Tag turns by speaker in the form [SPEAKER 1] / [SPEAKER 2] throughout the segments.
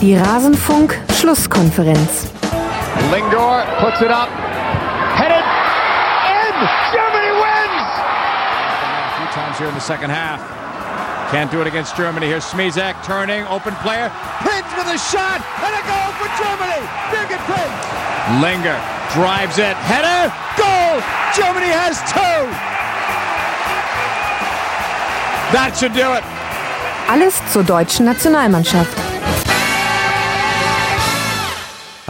[SPEAKER 1] Die Rasenfunk-Schlusskonferenz.
[SPEAKER 2] Lingor puts it up. Headed in. Germany wins.
[SPEAKER 3] A few times here in the second half. Can't do it against Germany. Here's Smizek turning, open player. Prince with a shot and a goal for Germany. Birgit Prince. Linger drives it. Header. Goal. Germany has two. That should do it.
[SPEAKER 1] Alles zur deutschen Nationalmannschaft.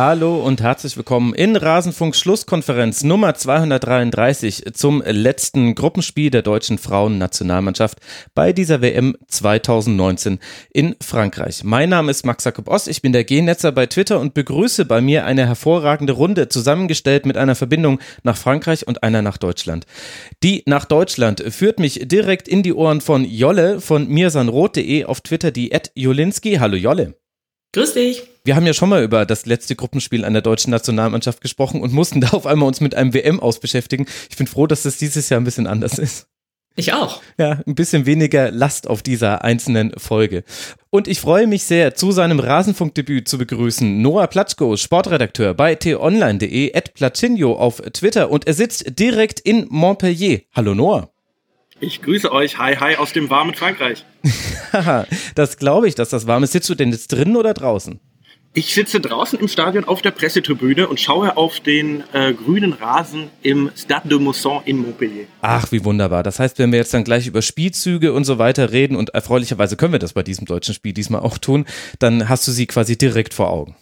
[SPEAKER 4] Hallo und herzlich willkommen in Rasenfunk Schlusskonferenz Nummer 233 zum letzten Gruppenspiel der deutschen Frauennationalmannschaft bei dieser WM 2019 in Frankreich. Mein Name ist Max Jakob Ost, ich bin der G-Netzer bei Twitter und begrüße bei mir eine hervorragende Runde zusammengestellt mit einer Verbindung nach Frankreich und einer nach Deutschland. Die nach Deutschland führt mich direkt in die Ohren von Jolle von mirsanrot.de auf Twitter die Jolinski. Hallo Jolle.
[SPEAKER 5] Grüß dich.
[SPEAKER 4] Wir haben ja schon mal über das letzte Gruppenspiel an der deutschen Nationalmannschaft gesprochen und mussten da auf einmal uns mit einem WM aus beschäftigen. Ich bin froh, dass das dieses Jahr ein bisschen anders ist.
[SPEAKER 5] Ich auch.
[SPEAKER 4] Ja, ein bisschen weniger Last auf dieser einzelnen Folge. Und ich freue mich sehr, zu seinem Rasenfunkdebüt zu begrüßen Noah Platschko, Sportredakteur bei t-online.de, at Placinio auf Twitter und er sitzt direkt in Montpellier. Hallo Noah.
[SPEAKER 6] Ich grüße euch. Hi, hi aus dem warmen Frankreich.
[SPEAKER 4] das glaube ich, dass das warm ist. Sitzt du denn jetzt drinnen oder draußen?
[SPEAKER 6] Ich sitze draußen im Stadion auf der Pressetribüne und schaue auf den äh, grünen Rasen im Stade de Mousson in Montpellier.
[SPEAKER 4] Ach, wie wunderbar. Das heißt, wenn wir jetzt dann gleich über Spielzüge und so weiter reden und erfreulicherweise können wir das bei diesem deutschen Spiel diesmal auch tun, dann hast du sie quasi direkt vor Augen.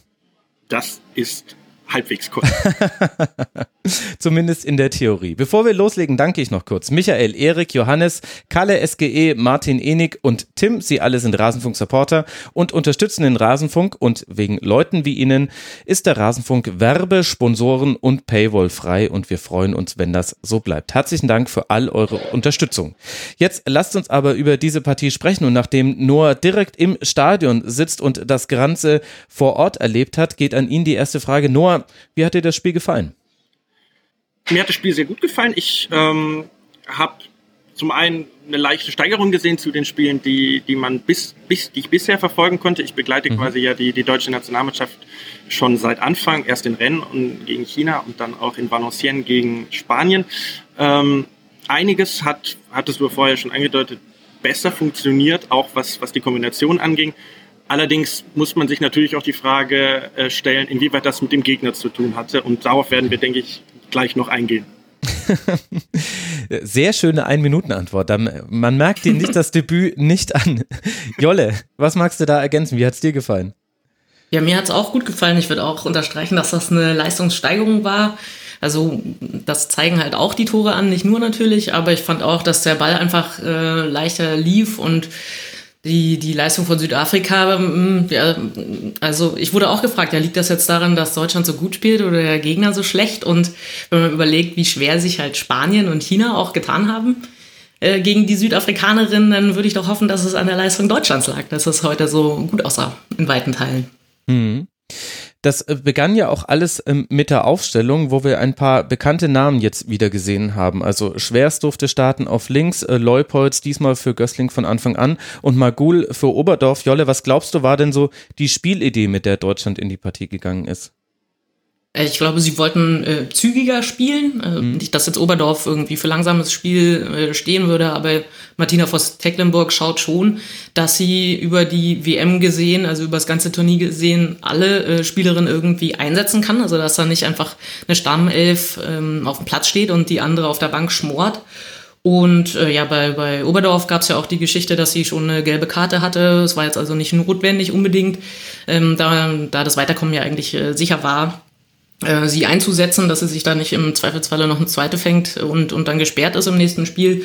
[SPEAKER 6] Das ist halbwegs korrekt.
[SPEAKER 4] Zumindest in der Theorie. Bevor wir loslegen, danke ich noch kurz. Michael, Erik, Johannes, Kalle, SGE, Martin Enig und Tim. Sie alle sind Rasenfunk-Supporter und unterstützen den Rasenfunk. Und wegen Leuten wie Ihnen ist der Rasenfunk Werbe, Sponsoren und Paywall frei. Und wir freuen uns, wenn das so bleibt. Herzlichen Dank für all eure Unterstützung. Jetzt lasst uns aber über diese Partie sprechen. Und nachdem Noah direkt im Stadion sitzt und das Ganze vor Ort erlebt hat, geht an ihn die erste Frage. Noah, wie hat dir das Spiel gefallen?
[SPEAKER 6] Mir hat das Spiel sehr gut gefallen. Ich ähm, habe zum einen eine leichte Steigerung gesehen zu den Spielen, die, die man bis, bis, die ich bisher verfolgen konnte. Ich begleite mhm. quasi ja die, die deutsche Nationalmannschaft schon seit Anfang, erst in Rennen und gegen China und dann auch in Valenciennes gegen Spanien. Ähm, einiges hat, hattest du vorher schon angedeutet, besser funktioniert, auch was, was die Kombination anging. Allerdings muss man sich natürlich auch die Frage äh, stellen, inwieweit das mit dem Gegner zu tun hatte. Und darauf werden wir, denke ich, gleich noch eingehen.
[SPEAKER 4] Sehr schöne Ein-Minuten-Antwort. Man merkt dir nicht das Debüt nicht an. Jolle, was magst du da ergänzen? Wie hat es dir gefallen?
[SPEAKER 5] Ja, mir hat es auch gut gefallen. Ich würde auch unterstreichen, dass das eine Leistungssteigerung war. Also das zeigen halt auch die Tore an, nicht nur natürlich, aber ich fand auch, dass der Ball einfach äh, leichter lief und die, die Leistung von Südafrika, mm, ja, also ich wurde auch gefragt, ja, liegt das jetzt daran, dass Deutschland so gut spielt oder der Gegner so schlecht? Und wenn man überlegt, wie schwer sich halt Spanien und China auch getan haben äh, gegen die Südafrikanerin, dann würde ich doch hoffen, dass es an der Leistung Deutschlands lag, dass es heute so gut aussah, in weiten Teilen.
[SPEAKER 4] Mhm. Das äh, begann ja auch alles ähm, mit der Aufstellung, wo wir ein paar bekannte Namen jetzt wieder gesehen haben. Also Schwerst durfte starten auf links, äh, Leupolz diesmal für Gößling von Anfang an und Magul für Oberdorf. Jolle, was glaubst du, war denn so die Spielidee, mit der Deutschland in die Partie gegangen ist?
[SPEAKER 5] Äh, ich glaube, sie wollten äh, zügiger spielen. Äh, mhm. Nicht, dass jetzt Oberdorf irgendwie für langsames Spiel äh, stehen würde, aber Martina Voss-Tecklenburg schaut schon, dass sie über die WM gesehen, also über das ganze Turnier gesehen, alle äh, Spielerinnen irgendwie einsetzen kann. Also, dass da nicht einfach eine Stammelf ähm, auf dem Platz steht und die andere auf der Bank schmort. Und äh, ja, bei, bei Oberdorf gab es ja auch die Geschichte, dass sie schon eine gelbe Karte hatte. Es war jetzt also nicht notwendig unbedingt, ähm, da, da das Weiterkommen ja eigentlich äh, sicher war äh, sie einzusetzen, dass sie sich da nicht im Zweifelsfalle noch eine zweite fängt und, und dann gesperrt ist im nächsten Spiel.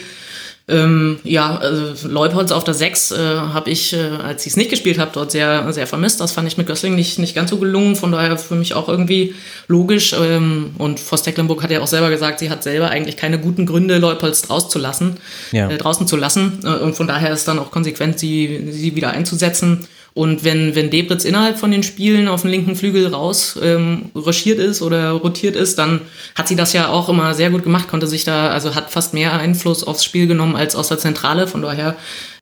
[SPEAKER 5] Ähm, ja, also Leupolz auf der 6 äh, habe ich, äh, als ich es nicht gespielt habe, dort sehr, sehr vermisst. Das fand ich mit Gössling nicht, nicht ganz so gelungen, von daher für mich auch irgendwie logisch. Ähm, und Voss Tecklenburg hat ja auch selber gesagt, sie hat selber eigentlich keine guten Gründe, Leupolz rauszulassen, ja. äh, draußen zu lassen. Äh, und von daher ist dann auch konsequent, sie, sie wieder einzusetzen. Und wenn, wenn Debritz innerhalb von den Spielen auf den linken Flügel raus ähm, ruschiert ist oder rotiert ist, dann hat sie das ja auch immer sehr gut gemacht, konnte sich da, also hat fast mehr Einfluss aufs Spiel genommen als aus der Zentrale. Von daher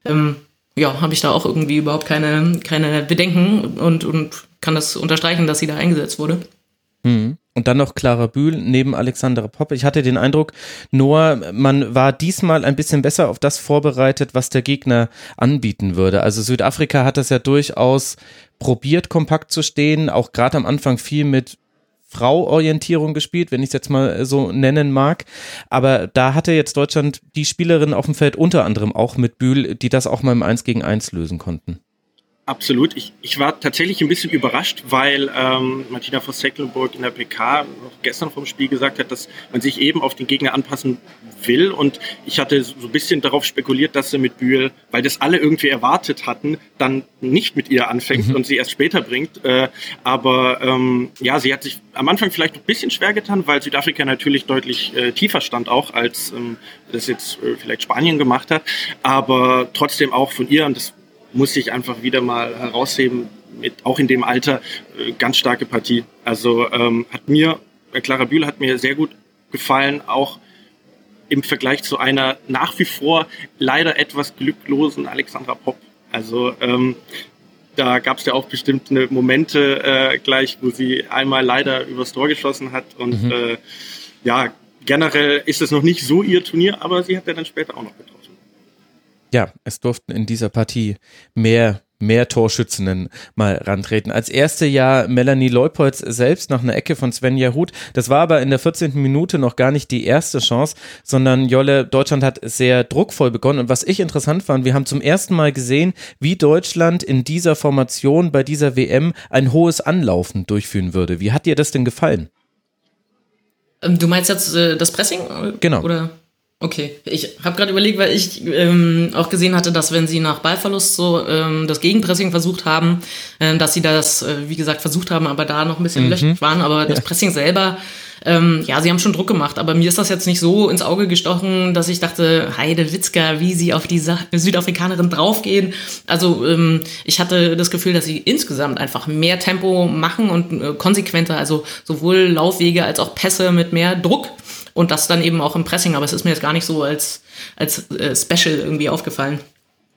[SPEAKER 5] ähm, ja, habe ich da auch irgendwie überhaupt keine, keine Bedenken und, und kann das unterstreichen, dass sie da eingesetzt wurde.
[SPEAKER 4] Mhm. Und dann noch Clara Bühl neben Alexandra Popp. Ich hatte den Eindruck, nur man war diesmal ein bisschen besser auf das vorbereitet, was der Gegner anbieten würde. Also Südafrika hat das ja durchaus probiert, kompakt zu stehen, auch gerade am Anfang viel mit Frau-Orientierung gespielt, wenn ich es jetzt mal so nennen mag. Aber da hatte jetzt Deutschland die Spielerin auf dem Feld unter anderem auch mit Bühl, die das auch mal im 1 gegen 1 lösen konnten.
[SPEAKER 6] Absolut. Ich, ich war tatsächlich ein bisschen überrascht, weil ähm, Martina von Secklenburg in der PK noch gestern vom Spiel gesagt hat, dass man sich eben auf den Gegner anpassen will. Und ich hatte so ein bisschen darauf spekuliert, dass sie mit Bühl, weil das alle irgendwie erwartet hatten, dann nicht mit ihr anfängt mhm. und sie erst später bringt. Äh, aber ähm, ja, sie hat sich am Anfang vielleicht ein bisschen schwer getan, weil Südafrika natürlich deutlich äh, tiefer stand auch, als ähm, das jetzt äh, vielleicht Spanien gemacht hat. Aber trotzdem auch von ihr, und das muss ich einfach wieder mal herausheben, mit, auch in dem Alter, äh, ganz starke Partie. Also ähm, hat mir, äh, Clara Bühl hat mir sehr gut gefallen, auch im Vergleich zu einer nach wie vor leider etwas glücklosen Alexandra Popp. Also ähm, da gab es ja auch bestimmte Momente äh, gleich, wo sie einmal leider übers Tor geschossen hat. Und mhm. äh, ja, generell ist es noch nicht so ihr Turnier, aber sie hat ja dann später auch noch getroffen.
[SPEAKER 4] Ja, es durften in dieser Partie mehr mehr Torschützinnen mal rantreten. Als erste ja Melanie Leupolz selbst nach einer Ecke von Svenja Huth. Das war aber in der 14. Minute noch gar nicht die erste Chance, sondern Jolle, Deutschland hat sehr druckvoll begonnen. Und was ich interessant fand, wir haben zum ersten Mal gesehen, wie Deutschland in dieser Formation bei dieser WM ein hohes Anlaufen durchführen würde. Wie hat dir das denn gefallen?
[SPEAKER 5] Ähm, du meinst jetzt äh, das Pressing?
[SPEAKER 4] Genau.
[SPEAKER 5] Oder? Okay, ich habe gerade überlegt, weil ich ähm, auch gesehen hatte, dass wenn sie nach Ballverlust so ähm, das Gegenpressing versucht haben, äh, dass sie das, äh, wie gesagt, versucht haben, aber da noch ein bisschen mhm. löchrig waren. Aber das Pressing selber, ähm, ja, sie haben schon Druck gemacht. Aber mir ist das jetzt nicht so ins Auge gestochen, dass ich dachte, Heide Witzka, wie sie auf die Sa Südafrikanerin draufgehen. Also ähm, ich hatte das Gefühl, dass sie insgesamt einfach mehr Tempo machen und äh, konsequenter, also sowohl Laufwege als auch Pässe mit mehr Druck und das dann eben auch im Pressing, aber es ist mir jetzt gar nicht so als, als äh, Special irgendwie aufgefallen.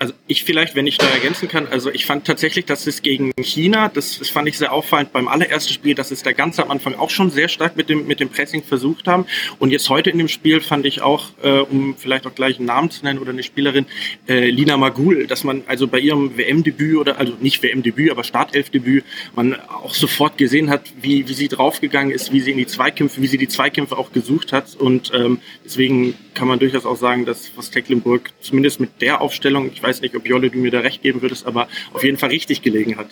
[SPEAKER 6] Also ich vielleicht, wenn ich da ergänzen kann, also ich fand tatsächlich, dass es gegen China, das, das fand ich sehr auffallend beim allerersten Spiel, dass es da ganz am Anfang auch schon sehr stark mit dem, mit dem Pressing versucht haben. Und jetzt heute in dem Spiel fand ich auch, äh, um vielleicht auch gleich einen Namen zu nennen oder eine Spielerin, äh, Lina Magul, dass man also bei ihrem WM-Debüt oder, also nicht WM-Debüt, aber Startelf-Debüt, man auch sofort gesehen hat, wie, wie sie draufgegangen ist, wie sie in die Zweikämpfe, wie sie die Zweikämpfe auch gesucht hat. Und ähm, deswegen kann man durchaus auch sagen, dass was Tecklenburg zumindest mit der Aufstellung, ich weiß nicht, ob Jolle du mir da recht geben würdest, aber auf jeden Fall richtig gelegen hat.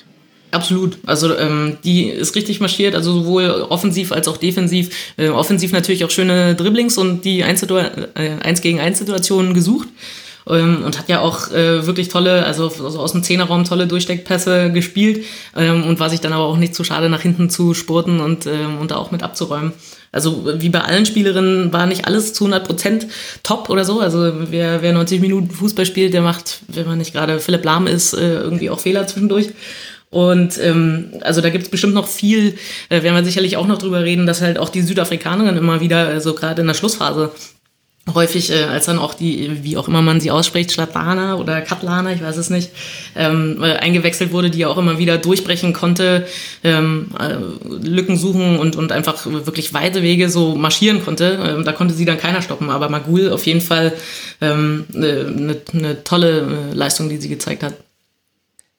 [SPEAKER 5] Absolut. Also ähm, die ist richtig marschiert, also sowohl offensiv als auch defensiv. Äh, offensiv natürlich auch schöne Dribblings und die 1, äh, gegen 1 Situationen gesucht. Ähm, und hat ja auch äh, wirklich tolle, also, also aus dem Zehnerraum tolle Durchsteckpässe gespielt ähm, und war sich dann aber auch nicht zu schade, nach hinten zu spurten und, ähm, und da auch mit abzuräumen. Also wie bei allen Spielerinnen war nicht alles zu 100 Prozent top oder so. Also wer, wer 90 Minuten Fußball spielt, der macht, wenn man nicht gerade Philipp Lahm ist, äh, irgendwie auch Fehler zwischendurch. Und ähm, also da gibt es bestimmt noch viel, äh, werden wir sicherlich auch noch drüber reden, dass halt auch die Südafrikanerinnen immer wieder, also gerade in der Schlussphase, häufig, äh, als dann auch die, wie auch immer man sie ausspricht, Schlatlana oder Katlana, ich weiß es nicht, ähm, äh, eingewechselt wurde, die ja auch immer wieder durchbrechen konnte, ähm, äh, Lücken suchen und, und einfach wirklich weite Wege so marschieren konnte. Ähm, da konnte sie dann keiner stoppen. Aber Magul auf jeden Fall eine ähm, ne, ne tolle äh, Leistung, die sie gezeigt hat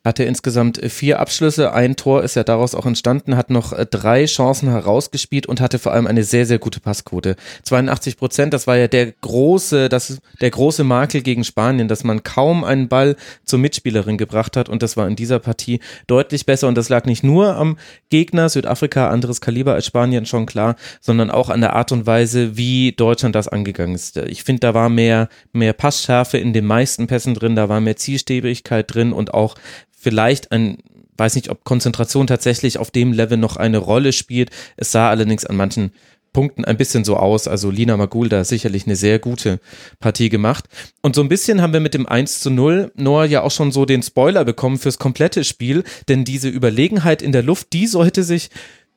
[SPEAKER 4] hatte insgesamt vier Abschlüsse, ein Tor ist ja daraus auch entstanden, hat noch äh, drei Chancen herausgespielt und hatte vor allem eine sehr, sehr gute Passquote. 82 Prozent, das war ja der große, das, der große Makel gegen Spanien, dass man kaum einen Ball zur Mitspielerin gebracht hat und das war in dieser Partie deutlich besser und das lag nicht nur am Gegner, Südafrika, anderes Kaliber als Spanien, schon klar, sondern auch an der Art und Weise, wie Deutschland das angegangen ist. Ich finde, da war mehr, mehr Passschärfe in den meisten Pässen drin, da war mehr Zielstäbigkeit drin und auch vielleicht ein, weiß nicht, ob Konzentration tatsächlich auf dem Level noch eine Rolle spielt. Es sah allerdings an manchen Punkten ein bisschen so aus. Also Lina Magulda sicherlich eine sehr gute Partie gemacht. Und so ein bisschen haben wir mit dem 1 zu 0 Noah ja auch schon so den Spoiler bekommen fürs komplette Spiel, denn diese Überlegenheit in der Luft, die sollte sich,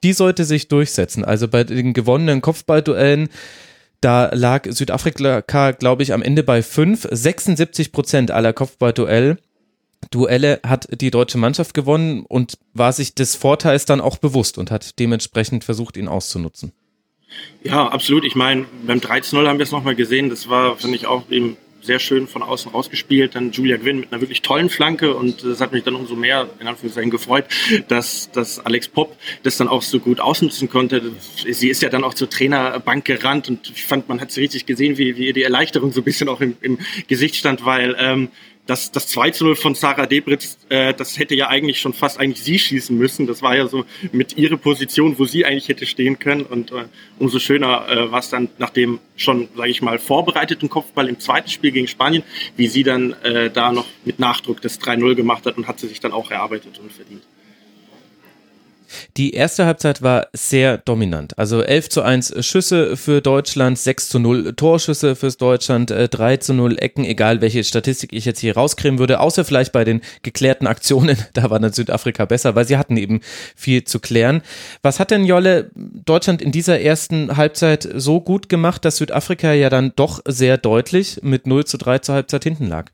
[SPEAKER 4] die sollte sich durchsetzen. Also bei den gewonnenen Kopfballduellen, da lag Südafrika, glaube ich, am Ende bei 5, 76 Prozent aller Kopfballduell Duelle hat die deutsche Mannschaft gewonnen und war sich des Vorteils dann auch bewusst und hat dementsprechend versucht, ihn auszunutzen.
[SPEAKER 6] Ja, absolut. Ich meine, beim 13-0 haben wir es nochmal gesehen. Das war, finde ich, auch eben sehr schön von außen rausgespielt. Dann Julia Gwynn mit einer wirklich tollen Flanke und das hat mich dann umso mehr in Anführungszeichen gefreut, dass, dass Alex Popp das dann auch so gut ausnutzen konnte. Sie ist ja dann auch zur Trainerbank gerannt und ich fand, man hat sie richtig gesehen, wie, wie ihr die Erleichterung so ein bisschen auch im, im Gesicht stand, weil ähm, das, das 2 zu 0 von Sarah Debritz, äh, das hätte ja eigentlich schon fast eigentlich sie schießen müssen. Das war ja so mit ihrer Position, wo sie eigentlich hätte stehen können. Und äh, umso schöner äh, war es dann nach dem schon, sage ich mal, vorbereiteten Kopfball im zweiten Spiel gegen Spanien, wie sie dann äh, da noch mit Nachdruck das 3-0 gemacht hat und hat sie sich dann auch erarbeitet und verdient.
[SPEAKER 4] Die erste Halbzeit war sehr dominant. Also 11 zu 1 Schüsse für Deutschland, 6 zu 0 Torschüsse fürs Deutschland, 3 äh, zu 0 Ecken, egal welche Statistik ich jetzt hier rauskriegen würde, außer vielleicht bei den geklärten Aktionen. Da war dann Südafrika besser, weil sie hatten eben viel zu klären. Was hat denn Jolle Deutschland in dieser ersten Halbzeit so gut gemacht, dass Südafrika ja dann doch sehr deutlich mit 0 zu 3 zur Halbzeit hinten lag?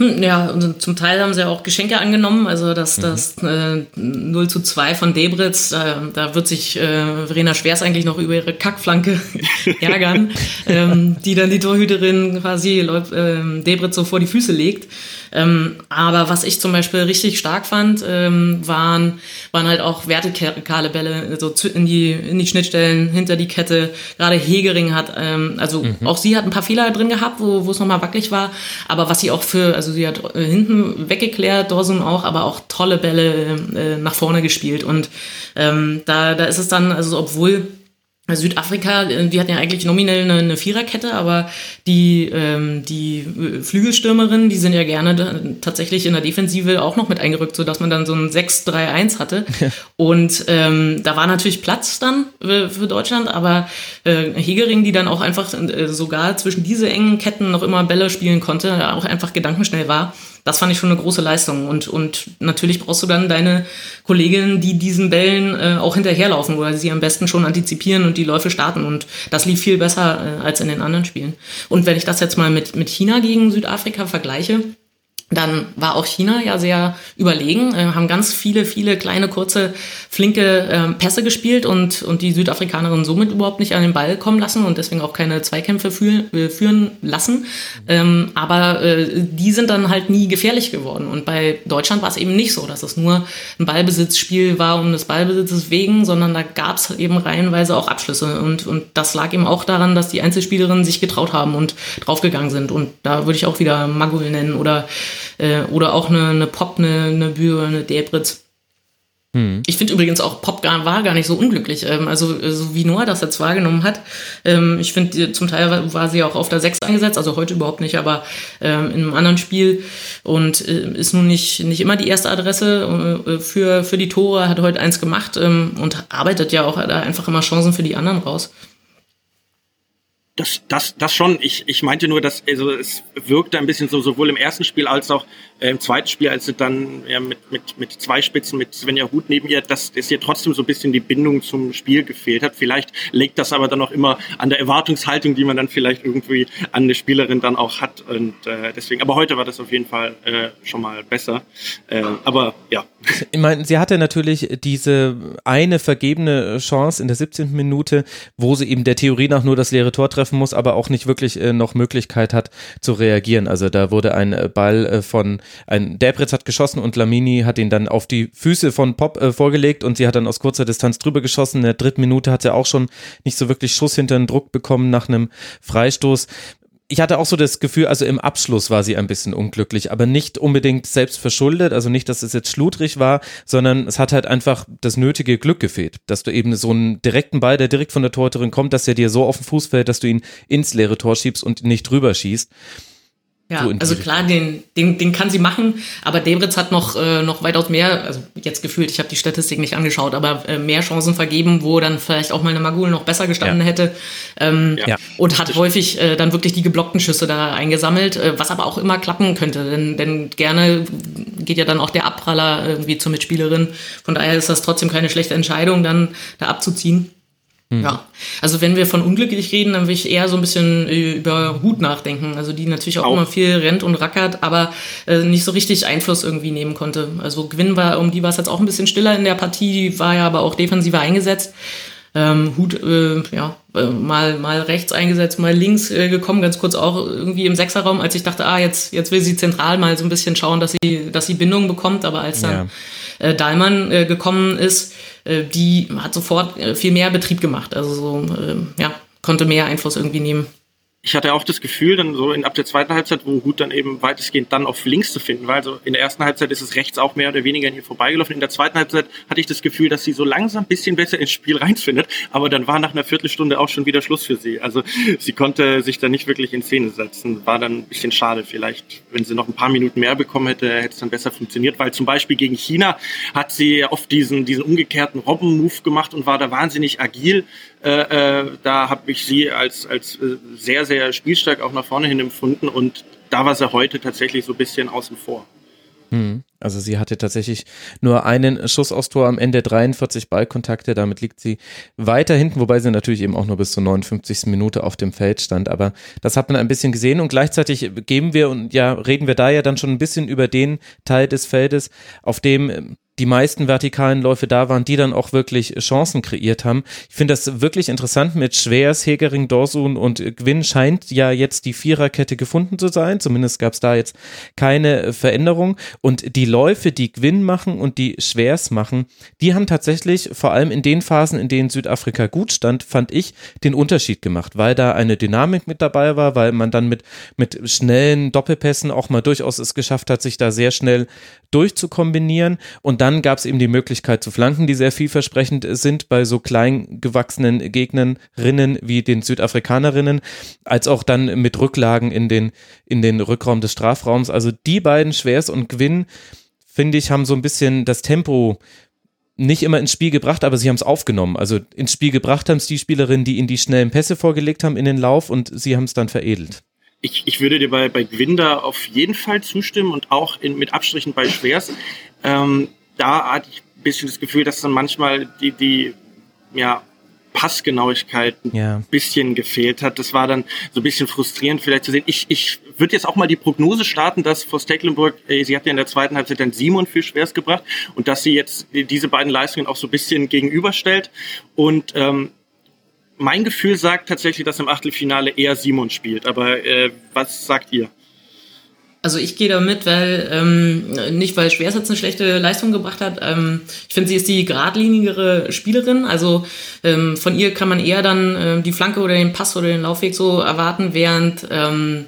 [SPEAKER 5] Hm, ja, und zum Teil haben sie auch Geschenke angenommen. Also das, mhm. das äh, 0 zu 2 von Debritz, äh, da wird sich äh, Verena Schwers eigentlich noch über ihre Kackflanke ärgern, ähm, die dann die Torhüterin quasi äh, Debritz so vor die Füße legt. Ähm, aber was ich zum Beispiel richtig stark fand, ähm, waren, waren halt auch vertikale Bälle, so in die, in die Schnittstellen, hinter die Kette. Gerade Hegering hat, ähm, also mhm. auch sie hat ein paar Fehler drin gehabt, wo, wo es nochmal wackelig war. Aber was sie auch für, also sie hat äh, hinten weggeklärt, Dorsum auch, aber auch tolle Bälle äh, nach vorne gespielt. Und ähm, da, da ist es dann, also obwohl Südafrika, äh, die hatten ja eigentlich nominell eine, eine Viererkette, aber die, ähm, die äh, Flügelstürmerinnen, die sind ja gerne tatsächlich in der Defensive auch noch mit eingerückt, sodass man dann so ein 6-3-1 hatte. Und ähm, da war natürlich Platz dann für, für Deutschland, aber äh, Hegering, die dann auch einfach äh, sogar zwischen diese engen Ketten noch immer Bälle spielen konnte, auch einfach gedankenschnell war das fand ich schon eine große Leistung. Und, und natürlich brauchst du dann deine Kolleginnen, die diesen Bällen äh, auch hinterherlaufen oder sie am besten schon antizipieren und die Läufe starten. Und das lief viel besser äh, als in den anderen Spielen. Und wenn ich das jetzt mal mit, mit China gegen Südafrika vergleiche, dann war auch China ja sehr überlegen, äh, haben ganz viele, viele kleine, kurze, flinke äh, Pässe gespielt und, und die Südafrikanerinnen somit überhaupt nicht an den Ball kommen lassen und deswegen auch keine Zweikämpfe führen, äh, führen lassen. Ähm, aber äh, die sind dann halt nie gefährlich geworden. Und bei Deutschland war es eben nicht so, dass es nur ein Ballbesitzspiel war um des Ballbesitzes wegen, sondern da gab es eben reihenweise auch Abschlüsse. Und, und das lag eben auch daran, dass die Einzelspielerinnen sich getraut haben und draufgegangen sind. Und da würde ich auch wieder Magul nennen oder äh, oder auch eine, eine Pop, eine, eine Bühne, eine Debritz. Hm. Ich finde übrigens auch, Pop war gar nicht so unglücklich. Ähm, also, so wie Noah das jetzt wahrgenommen hat. Ähm, ich finde, zum Teil war sie auch auf der 6 eingesetzt, also heute überhaupt nicht, aber ähm, in einem anderen Spiel. Und äh, ist nun nicht, nicht immer die erste Adresse äh, für, für die Tore, hat heute eins gemacht und arbeitet ja auch da einfach immer Chancen für die anderen raus.
[SPEAKER 6] Das, das, das schon. Ich, ich meinte nur, dass also es wirkte ein bisschen so sowohl im ersten Spiel als auch im zweiten Spiel, als sie dann ja, mit, mit, mit zwei Spitzen, mit Svenja Huth neben ihr, dass es ihr trotzdem so ein bisschen die Bindung zum Spiel gefehlt hat. Vielleicht legt das aber dann auch immer an der Erwartungshaltung, die man dann vielleicht irgendwie an eine Spielerin dann auch hat. Und äh, deswegen, aber heute war das auf jeden Fall äh, schon mal besser. Äh, aber ja.
[SPEAKER 4] Ich meine, sie hatte natürlich diese eine vergebene Chance in der 17. Minute, wo sie eben der Theorie nach nur das leere Tor treffen muss, aber auch nicht wirklich äh, noch Möglichkeit hat zu reagieren. Also da wurde ein Ball äh, von ein Debritz hat geschossen und Lamini hat ihn dann auf die Füße von Pop äh, vorgelegt und sie hat dann aus kurzer Distanz drüber geschossen. In der dritten Minute hat sie auch schon nicht so wirklich Schuss hinter den Druck bekommen nach einem Freistoß ich hatte auch so das Gefühl, also im Abschluss war sie ein bisschen unglücklich, aber nicht unbedingt selbst verschuldet, also nicht, dass es jetzt schludrig war, sondern es hat halt einfach das nötige Glück gefehlt, dass du eben so einen direkten Ball, der direkt von der Torhüterin kommt, dass er dir so auf den Fuß fällt, dass du ihn ins leere Tor schiebst und nicht drüber schießt.
[SPEAKER 5] Ja, so also klar, den, den, den kann sie machen, aber Debritz hat noch, äh, noch weitaus mehr, also jetzt gefühlt, ich habe die Statistik nicht angeschaut, aber äh, mehr Chancen vergeben, wo dann vielleicht auch mal eine Magul noch besser gestanden ja. hätte. Ähm, ja. Und hat häufig äh, dann wirklich die geblockten Schüsse da eingesammelt, äh, was aber auch immer klappen könnte, denn, denn gerne geht ja dann auch der Abpraller irgendwie zur Mitspielerin. Von daher ist das trotzdem keine schlechte Entscheidung, dann da abzuziehen. Mhm. Ja, also wenn wir von unglücklich reden, dann will ich eher so ein bisschen äh, über Hut nachdenken. Also die natürlich auch, auch. immer viel rennt und rackert, aber äh, nicht so richtig Einfluss irgendwie nehmen konnte. Also Gwyn war, um die war es jetzt auch ein bisschen stiller in der Partie, die war ja aber auch defensiver eingesetzt. Ähm, Hut, äh, ja, äh, mal, mal rechts eingesetzt, mal links äh, gekommen, ganz kurz auch irgendwie im Sechserraum, als ich dachte, ah, jetzt, jetzt will sie zentral mal so ein bisschen schauen, dass sie, dass sie Bindung bekommt, aber als dann ja. äh, Dahlmann äh, gekommen ist, die hat sofort äh, viel mehr Betrieb gemacht. Also so, äh, ja, konnte mehr Einfluss irgendwie nehmen
[SPEAKER 6] ich hatte auch das Gefühl, dann so in, ab der zweiten Halbzeit, wo Hut dann eben weitestgehend dann auf links zu finden war. Also in der ersten Halbzeit ist es rechts auch mehr oder weniger an ihr vorbeigelaufen. In der zweiten Halbzeit hatte ich das Gefühl, dass sie so langsam ein bisschen besser ins Spiel reinfindet. Aber dann war nach einer Viertelstunde auch schon wieder Schluss für sie. Also sie konnte sich da nicht wirklich in Szene setzen. War dann ein bisschen schade. Vielleicht, wenn sie noch ein paar Minuten mehr bekommen hätte, hätte es dann besser funktioniert. Weil zum Beispiel gegen China hat sie oft diesen, diesen umgekehrten Robben-Move gemacht und war da wahnsinnig agil. Äh, äh, da habe ich sie als, als äh, sehr, sehr spielstark auch nach vorne hin empfunden und da war sie heute tatsächlich so ein bisschen außen vor.
[SPEAKER 4] Hm. Also sie hatte tatsächlich nur einen Schuss aus Tor am Ende, 43 Ballkontakte, damit liegt sie weiter hinten, wobei sie natürlich eben auch nur bis zur 59. Minute auf dem Feld stand, aber das hat man ein bisschen gesehen und gleichzeitig geben wir und ja, reden wir da ja dann schon ein bisschen über den Teil des Feldes, auf dem die meisten vertikalen Läufe da waren, die dann auch wirklich Chancen kreiert haben. Ich finde das wirklich interessant mit Schwers, Hegering, Dorsun und Gwyn scheint ja jetzt die Viererkette gefunden zu sein. Zumindest gab es da jetzt keine Veränderung. Und die Läufe, die Gwyn machen und die Schwers machen, die haben tatsächlich vor allem in den Phasen, in denen Südafrika gut stand, fand ich den Unterschied gemacht, weil da eine Dynamik mit dabei war, weil man dann mit, mit schnellen Doppelpässen auch mal durchaus es geschafft hat, sich da sehr schnell durchzukombinieren und dann gab es eben die Möglichkeit zu flanken, die sehr vielversprechend sind bei so klein gewachsenen Gegnerinnen wie den Südafrikanerinnen, als auch dann mit Rücklagen in den, in den Rückraum des Strafraums. Also die beiden, Schwers und Gwyn, finde ich, haben so ein bisschen das Tempo nicht immer ins Spiel gebracht, aber sie haben es aufgenommen. Also ins Spiel gebracht haben es die Spielerinnen, die in die schnellen Pässe vorgelegt haben in den Lauf und sie haben es dann veredelt.
[SPEAKER 6] Ich, ich würde dir bei, bei Gwinder auf jeden Fall zustimmen und auch in, mit Abstrichen bei Schwers. Ähm, da hatte ich ein bisschen das Gefühl, dass dann manchmal die, die ja, Passgenauigkeit ein ja. bisschen gefehlt hat. Das war dann so ein bisschen frustrierend vielleicht zu sehen. Ich, ich würde jetzt auch mal die Prognose starten, dass vor Stecklenburg, äh, sie hat ja in der zweiten Halbzeit dann Simon viel Schweres gebracht und dass sie jetzt diese beiden Leistungen auch so ein bisschen gegenüberstellt. Und ähm, mein Gefühl sagt tatsächlich, dass im Achtelfinale eher Simon spielt. Aber äh, was sagt ihr?
[SPEAKER 5] Also ich gehe da mit, weil ähm, nicht weil Schwers jetzt eine schlechte Leistung gebracht hat. Ähm, ich finde, sie ist die geradlinigere Spielerin. Also ähm, von ihr kann man eher dann äh, die Flanke oder den Pass oder den Laufweg so erwarten, während ähm,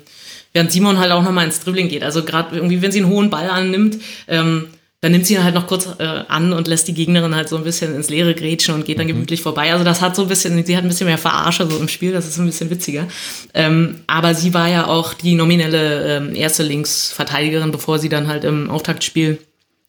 [SPEAKER 5] während Simon halt auch nochmal ins Dribbling geht. Also gerade irgendwie, wenn sie einen hohen Ball annimmt, ähm, dann nimmt sie ihn halt noch kurz äh, an und lässt die Gegnerin halt so ein bisschen ins Leere grätschen und geht dann mhm. gemütlich vorbei. Also das hat so ein bisschen, sie hat ein bisschen mehr Verarsche so im Spiel, das ist ein bisschen witziger. Ähm, aber sie war ja auch die nominelle ähm, erste Linksverteidigerin, bevor sie dann halt im Auftaktspiel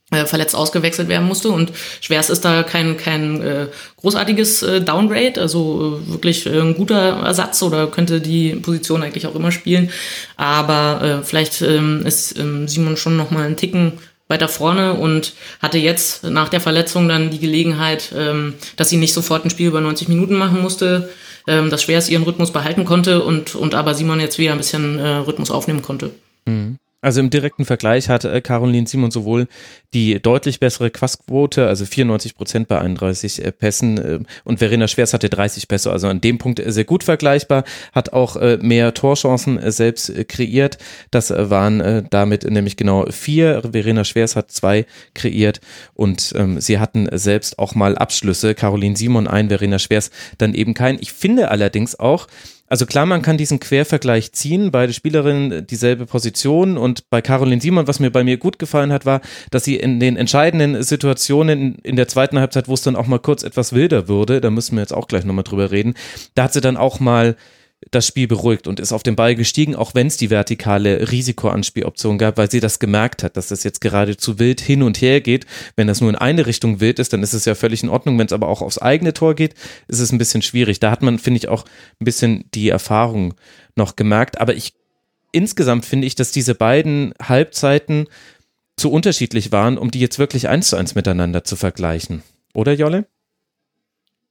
[SPEAKER 5] äh, verletzt ausgewechselt werden musste und Schwers ist da kein kein äh, großartiges äh, Downgrade, also äh, wirklich äh, ein guter Ersatz oder könnte die Position eigentlich auch immer spielen, aber äh, vielleicht ähm, ist ähm, Simon schon noch mal einen Ticken weiter vorne und hatte jetzt nach der Verletzung dann die Gelegenheit, ähm, dass sie nicht sofort ein Spiel über 90 Minuten machen musste, ähm, dass Schwers ihren Rhythmus behalten konnte und, und aber Simon jetzt wieder ein bisschen äh, Rhythmus aufnehmen konnte.
[SPEAKER 4] Mhm. Also im direkten Vergleich hat äh, Caroline Simon sowohl die deutlich bessere Quassquote, also 94 Prozent bei 31 äh, Pässen äh, und Verena Schwers hatte 30 Pässe, also an dem Punkt sehr gut vergleichbar, hat auch mehr Torchancen selbst kreiert. Das waren damit nämlich genau vier. Verena Schwers hat zwei kreiert und ähm, sie hatten selbst auch mal Abschlüsse. Caroline Simon ein, Verena Schwers dann eben kein. Ich finde allerdings auch, also klar, man kann diesen Quervergleich ziehen, beide Spielerinnen dieselbe Position. Und bei Caroline Simon, was mir bei mir gut gefallen hat, war, dass sie in den entscheidenden Situationen in der zweiten Halbzeit, wo es dann auch mal kurz etwas wilder wurde, da müssen wir jetzt auch gleich nochmal drüber reden, da hat sie dann auch mal das Spiel beruhigt und ist auf den Ball gestiegen, auch wenn es die vertikale Risikoanspieloption gab, weil sie das gemerkt hat, dass das jetzt gerade zu wild hin und her geht. Wenn das nur in eine Richtung wild ist, dann ist es ja völlig in Ordnung. Wenn es aber auch aufs eigene Tor geht, ist es ein bisschen schwierig. Da hat man, finde ich, auch ein bisschen die Erfahrung noch gemerkt. Aber ich insgesamt finde ich, dass diese beiden Halbzeiten zu unterschiedlich waren, um die jetzt wirklich eins zu eins miteinander zu vergleichen. Oder Jolle?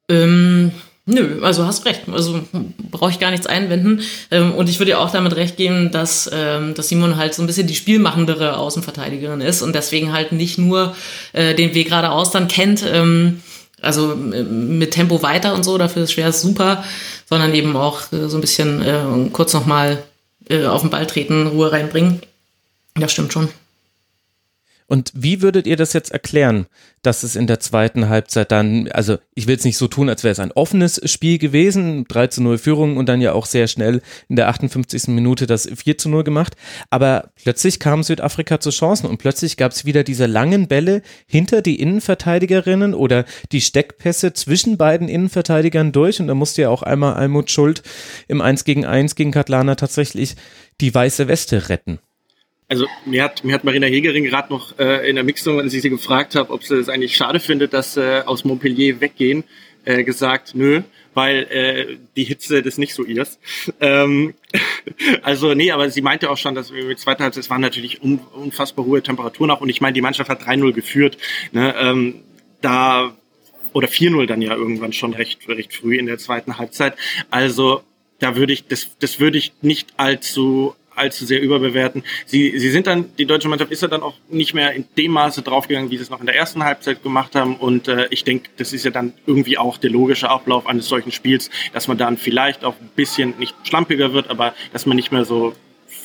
[SPEAKER 5] Ähm, Nö, also hast recht. Also brauche ich gar nichts einwenden. Ähm, und ich würde ja auch damit recht geben, dass, ähm, dass Simon halt so ein bisschen die spielmachendere Außenverteidigerin ist und deswegen halt nicht nur äh, den Weg geradeaus dann kennt, ähm, also mit Tempo weiter und so, dafür ist schwer super, sondern eben auch äh, so ein bisschen äh, kurz nochmal äh, auf den Ball treten, Ruhe reinbringen. Das stimmt schon.
[SPEAKER 4] Und wie würdet ihr das jetzt erklären, dass es in der zweiten Halbzeit dann, also ich will es nicht so tun, als wäre es ein offenes Spiel gewesen, 3 zu 0 Führung und dann ja auch sehr schnell in der 58. Minute das 4 zu 0 gemacht, aber plötzlich kam Südafrika zu Chancen und plötzlich gab es wieder diese langen Bälle hinter die Innenverteidigerinnen oder die Steckpässe zwischen beiden Innenverteidigern durch und da musste ja auch einmal Almut Schuld im 1 gegen 1 gegen Katlana tatsächlich die weiße Weste retten
[SPEAKER 6] also mir hat, mir hat Marina Hegering gerade noch äh, in der Mixung, als ich sie gefragt habe, ob sie es eigentlich schade findet, dass äh, aus Montpellier weggehen, äh, gesagt, nö, weil äh, die Hitze das nicht so ihrs. Ähm, also nee, aber sie meinte auch schon, dass mit zweiter Halbzeit, es waren natürlich un, unfassbar hohe Temperaturen auch und ich meine, die Mannschaft hat 3-0 geführt. Ne, ähm, da oder 4-0 dann ja irgendwann schon recht, recht früh in der zweiten Halbzeit. Also da würde ich, das, das würde ich nicht allzu allzu sehr überbewerten. Sie, sie sind dann, die deutsche Mannschaft ist ja dann auch nicht mehr in dem Maße draufgegangen, wie sie es noch in der ersten Halbzeit gemacht haben. Und äh, ich denke, das ist ja dann irgendwie auch der logische Ablauf eines solchen Spiels, dass man dann vielleicht auch ein bisschen nicht schlampiger wird, aber dass man nicht mehr so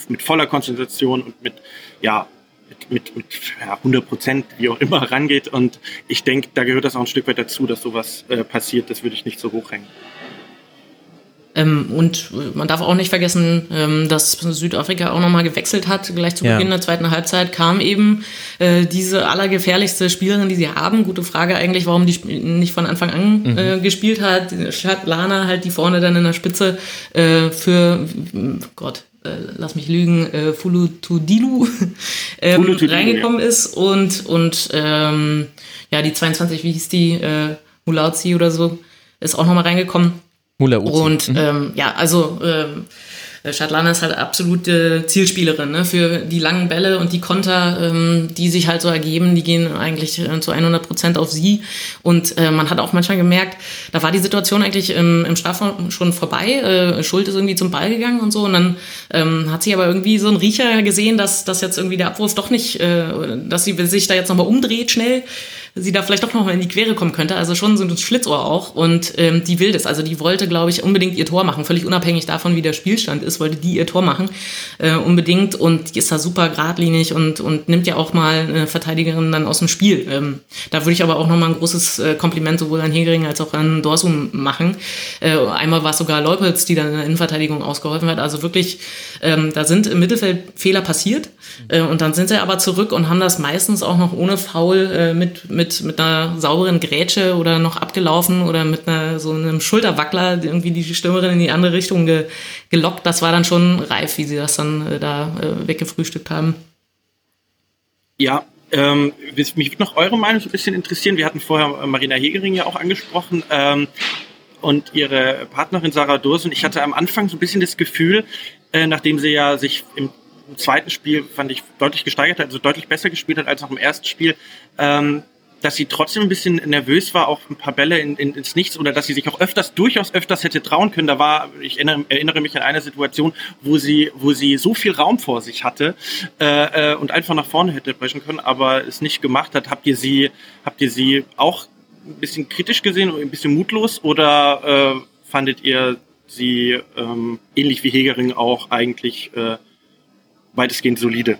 [SPEAKER 6] mit voller Konzentration und mit, ja, mit, mit, mit ja, 100 Prozent, wie auch immer, rangeht. Und ich denke, da gehört das auch ein Stück weit dazu, dass sowas äh, passiert. Das würde ich nicht so hochhängen.
[SPEAKER 5] Ähm, und man darf auch nicht vergessen, ähm, dass Südafrika auch nochmal gewechselt hat. Gleich zu Beginn ja. der zweiten Halbzeit kam eben äh, diese allergefährlichste Spielerin, die sie haben. Gute Frage eigentlich, warum die nicht von Anfang an mhm. äh, gespielt hat. Lana halt, die vorne dann in der Spitze äh, für, Gott, äh, lass mich lügen, äh, Fulutudilu ähm, reingekommen ja. ist und, und ähm, ja, die 22, wie hieß die, äh, Mulauzi oder so, ist auch nochmal reingekommen. Mula Uzi. Und mhm. ähm, ja, also ähm, Shatlana ist halt absolute Zielspielerin ne? für die langen Bälle und die Konter, ähm, die sich halt so ergeben, die gehen eigentlich äh, zu 100 Prozent auf sie. Und äh, man hat auch manchmal gemerkt, da war die Situation eigentlich im, im Strafraum schon vorbei. Äh, Schuld ist irgendwie zum Ball gegangen und so. Und dann ähm, hat sie aber irgendwie so einen Riecher gesehen, dass, dass jetzt irgendwie der Abwurf doch nicht, äh, dass sie sich da jetzt nochmal umdreht schnell sie da vielleicht doch noch mal in die Quere kommen könnte. Also schon so ein Schlitzohr auch. Und ähm, die will das. Also die wollte, glaube ich, unbedingt ihr Tor machen. Völlig unabhängig davon, wie der Spielstand ist, wollte die ihr Tor machen. Äh, unbedingt. Und die ist da super geradlinig und, und nimmt ja auch mal eine Verteidigerin dann aus dem Spiel. Ähm, da würde ich aber auch noch mal ein großes äh, Kompliment sowohl an Hegering als auch an Dorsum machen. Äh, einmal war es sogar Leupolz, die dann in der Innenverteidigung ausgeholfen hat. Also wirklich, ähm, da sind im Mittelfeld Fehler passiert. Äh, und dann sind sie aber zurück und haben das meistens auch noch ohne Foul äh, mit, mit mit, mit einer sauberen Grätsche oder noch abgelaufen oder mit einer, so einem Schulterwackler irgendwie die Stürmerin in die andere Richtung ge, gelockt. Das war dann schon reif, wie sie das dann äh, da äh, weggefrühstückt haben.
[SPEAKER 6] Ja, ähm, mich würde noch eure Meinung so ein bisschen interessieren. Wir hatten vorher Marina Hegering ja auch angesprochen ähm, und ihre Partnerin Sarah Dursen. Ich hatte am Anfang so ein bisschen das Gefühl, äh, nachdem sie ja sich im, zweiten Spiel, fand ich, deutlich gesteigert hat, also deutlich besser gespielt hat als auch im ersten Spiel, ähm, dass sie trotzdem ein bisschen nervös war, auch ein paar Bälle in, in, ins Nichts oder dass sie sich auch öfters, durchaus öfters hätte trauen können. Da war, ich erinnere, erinnere mich an eine Situation, wo sie, wo sie so viel Raum vor sich hatte äh, äh, und einfach nach vorne hätte brechen können, aber es nicht gemacht hat. Habt ihr sie, habt ihr sie auch ein bisschen kritisch gesehen, ein bisschen mutlos oder äh, fandet ihr sie ähm, ähnlich wie Hegering auch eigentlich äh, weitestgehend solide?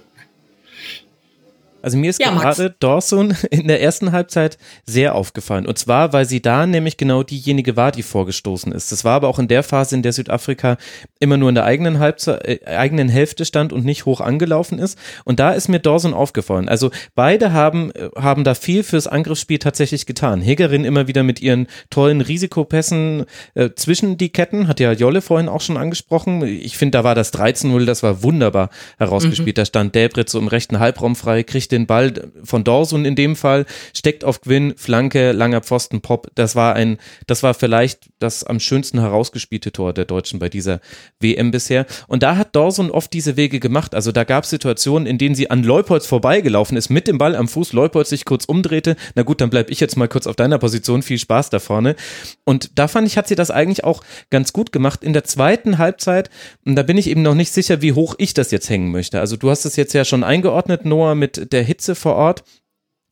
[SPEAKER 4] Also mir ist ja, gerade Dawson in der ersten Halbzeit sehr aufgefallen. Und zwar, weil sie da nämlich genau diejenige war, die vorgestoßen ist. Das war aber auch in der Phase, in der Südafrika immer nur in der eigenen, Halbzeit, äh, eigenen Hälfte stand und nicht hoch angelaufen ist. Und da ist mir Dawson aufgefallen. Also beide haben, äh, haben da viel fürs Angriffsspiel tatsächlich getan. Hegerin immer wieder mit ihren tollen Risikopässen äh, zwischen die Ketten, hat ja Jolle vorhin auch schon angesprochen. Ich finde, da war das 13-0, das war wunderbar herausgespielt. Mhm. Da stand Delbrit so im rechten Halbraum frei, kriegte den Ball von Dorsun in dem Fall, steckt auf Gwyn, Flanke, langer Pfosten, Pop. Das war ein, das war vielleicht das am schönsten herausgespielte Tor der Deutschen bei dieser WM bisher. Und da hat Dorsun oft diese Wege gemacht. Also da gab es Situationen, in denen sie an Leupolz vorbeigelaufen ist, mit dem Ball am Fuß, Leupolz sich kurz umdrehte. Na gut, dann bleib ich jetzt mal kurz auf deiner Position. Viel Spaß da vorne. Und da fand ich, hat sie das eigentlich auch ganz gut gemacht. In der zweiten Halbzeit, und da bin ich eben noch nicht sicher, wie hoch ich das jetzt hängen möchte. Also du hast es jetzt ja schon eingeordnet, Noah, mit der Hitze vor Ort.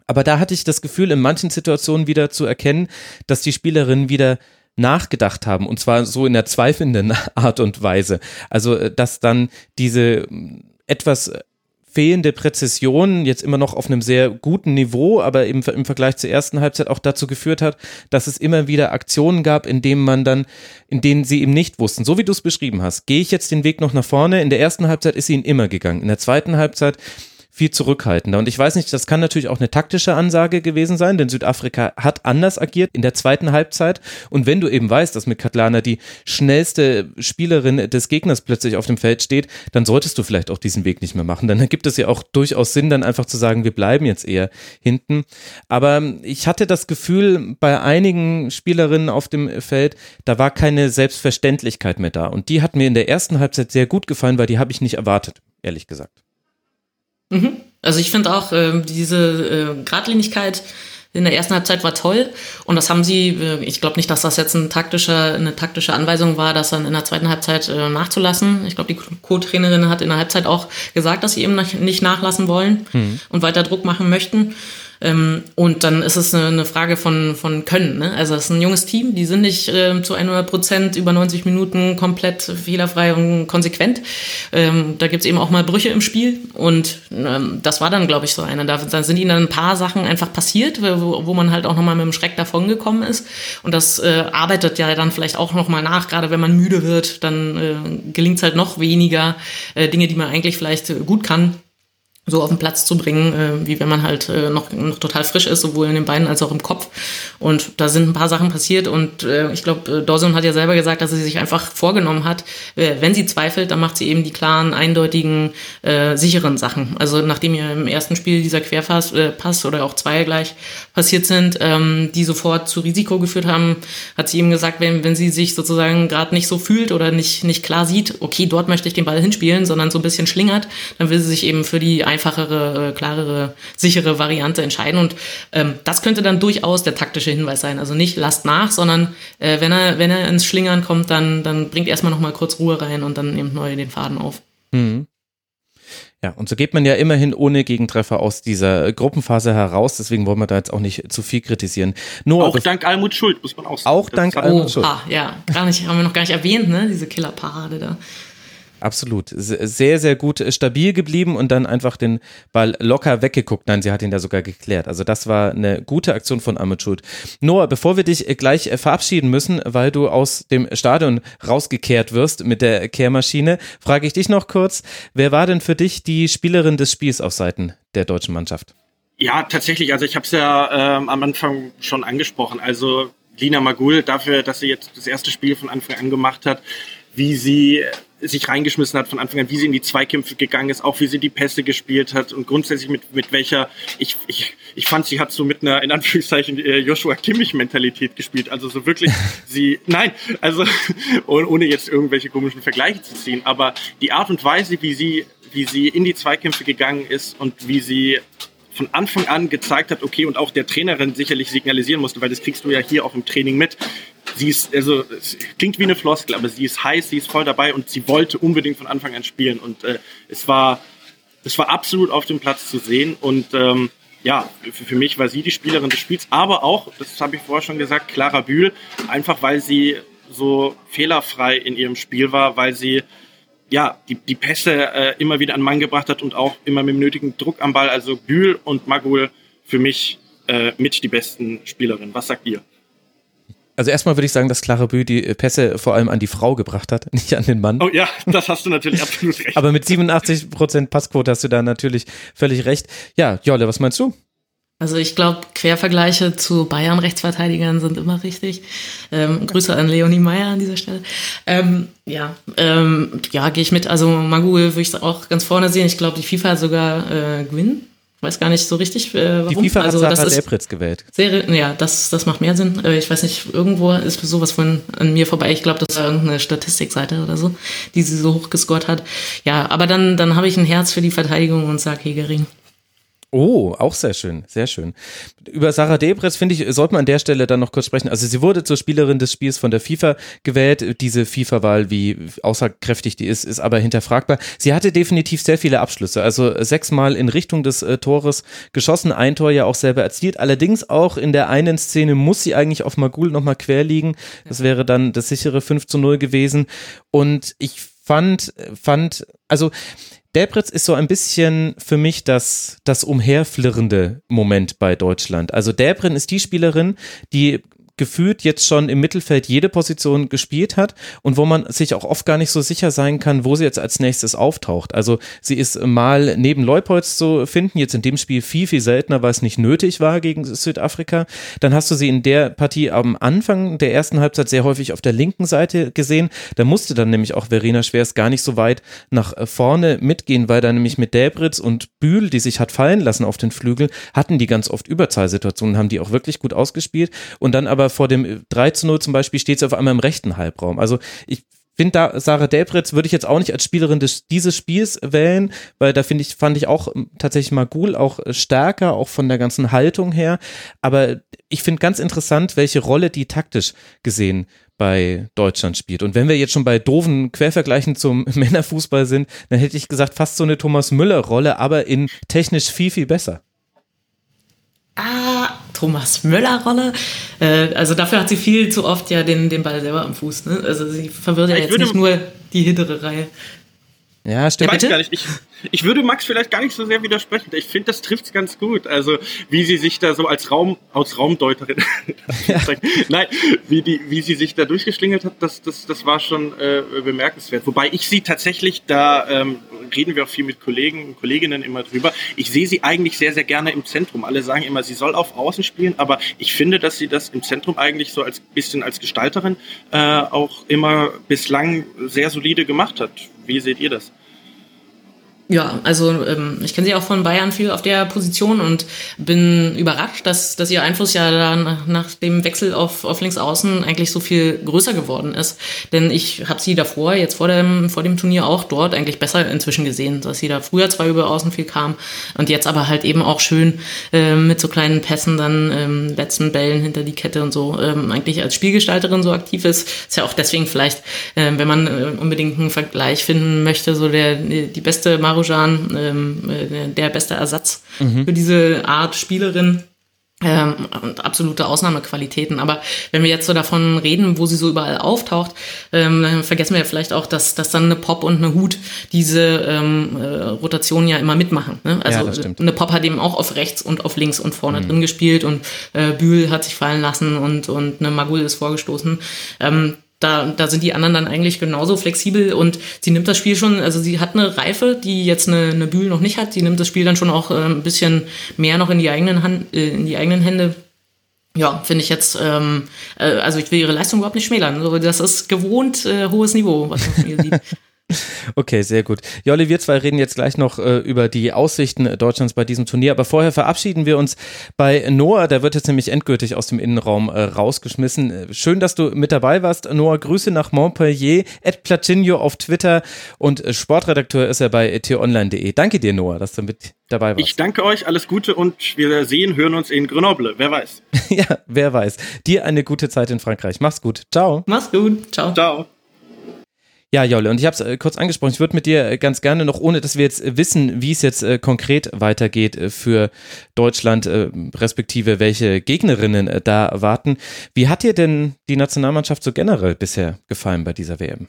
[SPEAKER 4] Aber da hatte ich das Gefühl, in manchen Situationen wieder zu erkennen, dass die Spielerinnen wieder nachgedacht haben und zwar so in der zweifelnden Art und Weise. Also, äh, dass dann diese etwas fehlende Präzision jetzt immer noch auf einem sehr guten Niveau, aber im, im Vergleich zur ersten Halbzeit auch dazu geführt hat, dass es immer wieder Aktionen gab, in denen man dann, in denen sie eben nicht wussten, so wie du es beschrieben hast, gehe ich jetzt den Weg noch nach vorne. In der ersten Halbzeit ist sie ihn immer gegangen. In der zweiten Halbzeit viel zurückhaltender. Und ich weiß nicht, das kann natürlich auch eine taktische Ansage gewesen sein, denn Südafrika hat anders agiert in der zweiten Halbzeit. Und wenn du eben weißt, dass mit Katlana die schnellste Spielerin des Gegners plötzlich auf dem Feld steht, dann solltest du vielleicht auch diesen Weg nicht mehr machen. Dann gibt es ja auch durchaus Sinn, dann einfach zu sagen, wir bleiben jetzt eher hinten. Aber ich hatte das Gefühl, bei einigen Spielerinnen auf dem Feld, da war keine Selbstverständlichkeit mehr da. Und die hat mir in der ersten Halbzeit sehr gut gefallen, weil die habe ich nicht erwartet, ehrlich gesagt.
[SPEAKER 5] Mhm. Also ich finde auch äh, diese äh, Gradlinigkeit in der ersten Halbzeit war toll und das haben sie, äh, ich glaube nicht, dass das jetzt ein taktischer, eine taktische Anweisung war, das dann in der zweiten Halbzeit äh, nachzulassen. Ich glaube, die Co-Trainerin hat in der Halbzeit auch gesagt, dass sie eben nicht nachlassen wollen mhm. und weiter Druck machen möchten. Ähm, und dann ist es eine, Frage von, von Können. Ne? Also es ist ein junges Team, die sind nicht äh, zu 100 Prozent über 90 Minuten komplett fehlerfrei und konsequent. Ähm, da gibt's eben auch mal Brüche im Spiel und ähm, das war dann, glaube ich, so eine. Da, da sind ihnen dann ein paar Sachen einfach passiert, wo, wo man halt auch nochmal mit dem Schreck davongekommen ist. Und das äh, arbeitet ja dann vielleicht auch nochmal nach, gerade wenn man müde wird, dann äh, gelingt es halt noch weniger äh, Dinge, die man eigentlich vielleicht äh, gut kann so auf den Platz zu bringen, äh, wie wenn man halt äh, noch, noch total frisch ist, sowohl in den Beinen als auch im Kopf. Und da sind ein paar Sachen passiert und äh, ich glaube, Dawson hat ja selber gesagt, dass sie sich einfach vorgenommen hat, wenn sie zweifelt, dann macht sie eben die klaren, eindeutigen, äh, sicheren Sachen. Also nachdem ja im ersten Spiel dieser Querpass äh, Pass oder auch zwei gleich passiert sind, ähm, die sofort zu Risiko geführt haben, hat sie eben gesagt, wenn, wenn sie sich sozusagen gerade nicht so fühlt oder nicht, nicht klar sieht, okay, dort möchte ich den Ball hinspielen, sondern so ein bisschen schlingert, dann will sie sich eben für die einfachere, äh, klarere, sichere Variante entscheiden. Und ähm, das könnte dann durchaus der taktische Hinweis sein. Also nicht lasst nach, sondern äh, wenn er, wenn er ins Schlingern kommt, dann, dann bringt erstmal nochmal kurz Ruhe rein und dann nehmt neu den Faden auf. Mhm.
[SPEAKER 4] Ja, und so geht man ja immerhin ohne Gegentreffer aus dieser Gruppenphase heraus. Deswegen wollen wir da jetzt auch nicht zu viel kritisieren.
[SPEAKER 6] Nur auch dank Almut Schuld, muss man auch sagen.
[SPEAKER 4] Auch dank Almut Schuld.
[SPEAKER 5] Ah, ja, gar nicht, haben wir noch gar nicht erwähnt, ne? Diese Killerparade da.
[SPEAKER 4] Absolut. Sehr, sehr gut äh, stabil geblieben und dann einfach den Ball locker weggeguckt. Nein, sie hat ihn da sogar geklärt. Also das war eine gute Aktion von Ahmed Schuld. Noah, bevor wir dich äh, gleich äh, verabschieden müssen, weil du aus dem Stadion rausgekehrt wirst mit der Kehrmaschine, frage ich dich noch kurz, wer war denn für dich die Spielerin des Spiels auf Seiten der deutschen Mannschaft?
[SPEAKER 6] Ja, tatsächlich. Also ich habe es ja ähm, am Anfang schon angesprochen. Also Lina Magul dafür, dass sie jetzt das erste Spiel von Anfang an gemacht hat, wie sie sich reingeschmissen hat von Anfang an, wie sie in die Zweikämpfe gegangen ist, auch wie sie die Pässe gespielt hat und grundsätzlich mit, mit welcher, ich, ich, ich fand, sie hat so mit einer, in Anführungszeichen, äh, Joshua Kimmich-Mentalität gespielt. Also so wirklich, sie, nein, also ohne jetzt irgendwelche komischen Vergleiche zu ziehen, aber die Art und Weise, wie sie, wie sie in die Zweikämpfe gegangen ist und wie sie von Anfang an gezeigt hat, okay, und auch der Trainerin sicherlich signalisieren musste, weil das kriegst du ja hier auch im Training mit, sie ist, also es klingt wie eine Floskel, aber sie ist heiß, sie ist voll dabei und sie wollte unbedingt von Anfang an spielen. Und äh, es war es war absolut auf dem Platz zu sehen. Und ähm, ja, für, für mich war sie die Spielerin des Spiels, aber auch, das habe ich vorher schon gesagt, Clara Bühl, einfach weil sie so fehlerfrei in ihrem Spiel war, weil sie ja, die, die Pässe äh, immer wieder an Mann gebracht hat und auch immer mit dem nötigen Druck am Ball. Also Bühl und Magul für mich äh, mit die besten Spielerinnen. Was sagt ihr?
[SPEAKER 4] Also erstmal würde ich sagen, dass Clara Bü die Pässe vor allem an die Frau gebracht hat, nicht an den Mann.
[SPEAKER 6] Oh ja, das hast du natürlich absolut recht.
[SPEAKER 4] Aber mit 87 Prozent Passquote hast du da natürlich völlig recht. Ja, Jolle, was meinst du?
[SPEAKER 5] Also ich glaube, Quervergleiche zu Bayern-Rechtsverteidigern sind immer richtig. Ähm, Grüße an Leonie Meyer an dieser Stelle. Ähm, ja, ähm, ja, gehe ich mit. Also Magul würde ich auch ganz vorne sehen. Ich glaube, die FIFA hat sogar äh, Gwyn weiß gar nicht so richtig, äh,
[SPEAKER 4] warum. Die FIFA
[SPEAKER 5] also,
[SPEAKER 4] hat Sarah Delpritz gewählt.
[SPEAKER 5] Sehr, ja, das, das macht mehr Sinn. Äh, ich weiß nicht, irgendwo ist sowas von an mir vorbei. Ich glaube, das war irgendeine Statistikseite oder so, die sie so hoch gescored hat. Ja, aber dann, dann habe ich ein Herz für die Verteidigung und sage Hegering.
[SPEAKER 4] Oh, auch sehr schön, sehr schön. Über Sarah Debretz, finde ich, sollte man an der Stelle dann noch kurz sprechen. Also sie wurde zur Spielerin des Spiels von der FIFA gewählt. Diese FIFA-Wahl, wie aussagekräftig die ist, ist aber hinterfragbar. Sie hatte definitiv sehr viele Abschlüsse. Also sechsmal in Richtung des äh, Tores geschossen, ein Tor ja auch selber erzielt. Allerdings auch in der einen Szene muss sie eigentlich auf Magul nochmal quer liegen. Das wäre dann das sichere 5 zu 0 gewesen. Und ich fand, fand, also Delbritz ist so ein bisschen für mich das, das umherflirrende Moment bei Deutschland. Also Delbrin ist die Spielerin, die gefühlt jetzt schon im Mittelfeld jede Position gespielt hat und wo man sich auch oft gar nicht so sicher sein kann, wo sie jetzt als nächstes auftaucht. Also sie ist mal neben Leupolz zu finden, jetzt in dem Spiel viel, viel seltener, weil es nicht nötig war gegen Südafrika. Dann hast du sie in der Partie am Anfang der ersten Halbzeit sehr häufig auf der linken Seite gesehen. Da musste dann nämlich auch Verena Schwers gar nicht so weit nach vorne mitgehen, weil da nämlich mit Delbritz und Bühl, die sich hat fallen lassen auf den Flügel, hatten die ganz oft Überzahlsituationen, haben die auch wirklich gut ausgespielt und dann aber aber vor dem 3 zu 0 zum Beispiel steht sie auf einmal im rechten Halbraum. Also ich finde da Sarah Delbritz würde ich jetzt auch nicht als Spielerin des, dieses Spiels wählen, weil da finde ich, fand ich auch tatsächlich Magul auch stärker, auch von der ganzen Haltung her. Aber ich finde ganz interessant, welche Rolle die taktisch gesehen bei Deutschland spielt. Und wenn wir jetzt schon bei doofen Quervergleichen zum Männerfußball sind, dann hätte ich gesagt, fast so eine Thomas Müller-Rolle, aber in technisch viel, viel besser.
[SPEAKER 5] Ah, Thomas Müller-Rolle. Äh, also dafür hat sie viel zu oft ja den, den Ball selber am Fuß. Ne? Also sie verwirrt ja, jetzt nicht nur die hintere Reihe.
[SPEAKER 4] Ja, stimmt.
[SPEAKER 6] Ich, gar nicht. Ich, ich würde Max vielleicht gar nicht so sehr widersprechen. Ich finde, das trifft es ganz gut. Also, wie sie sich da so als Raum, als Raumdeuterin, ja. nein, wie, die, wie sie sich da durchgeschlingelt hat, das, das, das war schon äh, bemerkenswert. Wobei ich sie tatsächlich, da ähm, reden wir auch viel mit Kollegen und Kolleginnen immer drüber, ich sehe sie eigentlich sehr, sehr gerne im Zentrum. Alle sagen immer, sie soll auf Außen spielen, aber ich finde, dass sie das im Zentrum eigentlich so als bisschen als Gestalterin äh, auch immer bislang sehr solide gemacht hat wie seht ihr das?
[SPEAKER 5] Ja, also ähm, ich kenne sie auch von Bayern viel auf der Position und bin überrascht, dass, dass ihr Einfluss ja dann nach dem Wechsel auf, auf links außen eigentlich so viel größer geworden ist. Denn ich habe sie davor, jetzt vor dem, vor dem Turnier auch dort eigentlich besser inzwischen gesehen, dass sie da früher zwar über außen viel kam und jetzt aber halt eben auch schön äh, mit so kleinen Pässen dann ähm, letzten Bällen hinter die Kette und so ähm, eigentlich als Spielgestalterin so aktiv ist. Ist ja auch deswegen vielleicht, äh, wenn man äh, unbedingt einen Vergleich finden möchte, so der die beste Mar Marujan ähm, äh, der beste Ersatz mhm. für diese Art Spielerin. Ähm, und absolute Ausnahmequalitäten. Aber wenn wir jetzt so davon reden, wo sie so überall auftaucht, ähm, dann vergessen wir ja vielleicht auch, dass, dass dann eine Pop und eine Hut diese ähm, äh, Rotation ja immer mitmachen. Ne? Also ja, eine Pop hat eben auch auf rechts und auf links und vorne mhm. drin gespielt und äh, Bühl hat sich fallen lassen und, und eine Magul ist vorgestoßen. Ähm, da, da sind die anderen dann eigentlich genauso flexibel und sie nimmt das Spiel schon, also sie hat eine Reife, die jetzt eine, eine Bühl noch nicht hat. Sie nimmt das Spiel dann schon auch äh, ein bisschen mehr noch in die eigenen, Hand, äh, in die eigenen Hände. Ja, finde ich jetzt, ähm, äh, also ich will ihre Leistung überhaupt nicht schmälern. Also das ist gewohnt äh, hohes Niveau, was man hier sieht.
[SPEAKER 4] Okay, sehr gut. Jolli, wir zwei reden jetzt gleich noch äh, über die Aussichten Deutschlands bei diesem Turnier, aber vorher verabschieden wir uns bei Noah. Der wird jetzt nämlich endgültig aus dem Innenraum äh, rausgeschmissen. Äh, schön, dass du mit dabei warst. Noah, Grüße nach Montpellier, Ed Platinho auf Twitter und äh, Sportredakteur ist er bei t-online.de. Danke dir, Noah, dass du mit dabei warst.
[SPEAKER 6] Ich danke euch, alles Gute und wir sehen, hören uns in Grenoble. Wer weiß.
[SPEAKER 4] ja, wer weiß. Dir eine gute Zeit in Frankreich. Mach's gut. Ciao.
[SPEAKER 5] Mach's gut. Ciao.
[SPEAKER 6] Ciao.
[SPEAKER 4] Ja, Jolle, und ich habe es äh, kurz angesprochen, ich würde mit dir äh, ganz gerne noch, ohne dass wir jetzt äh, wissen, wie es jetzt konkret weitergeht für Deutschland, respektive welche Gegnerinnen da warten. Wie hat dir denn die Nationalmannschaft so generell bisher gefallen bei dieser WM?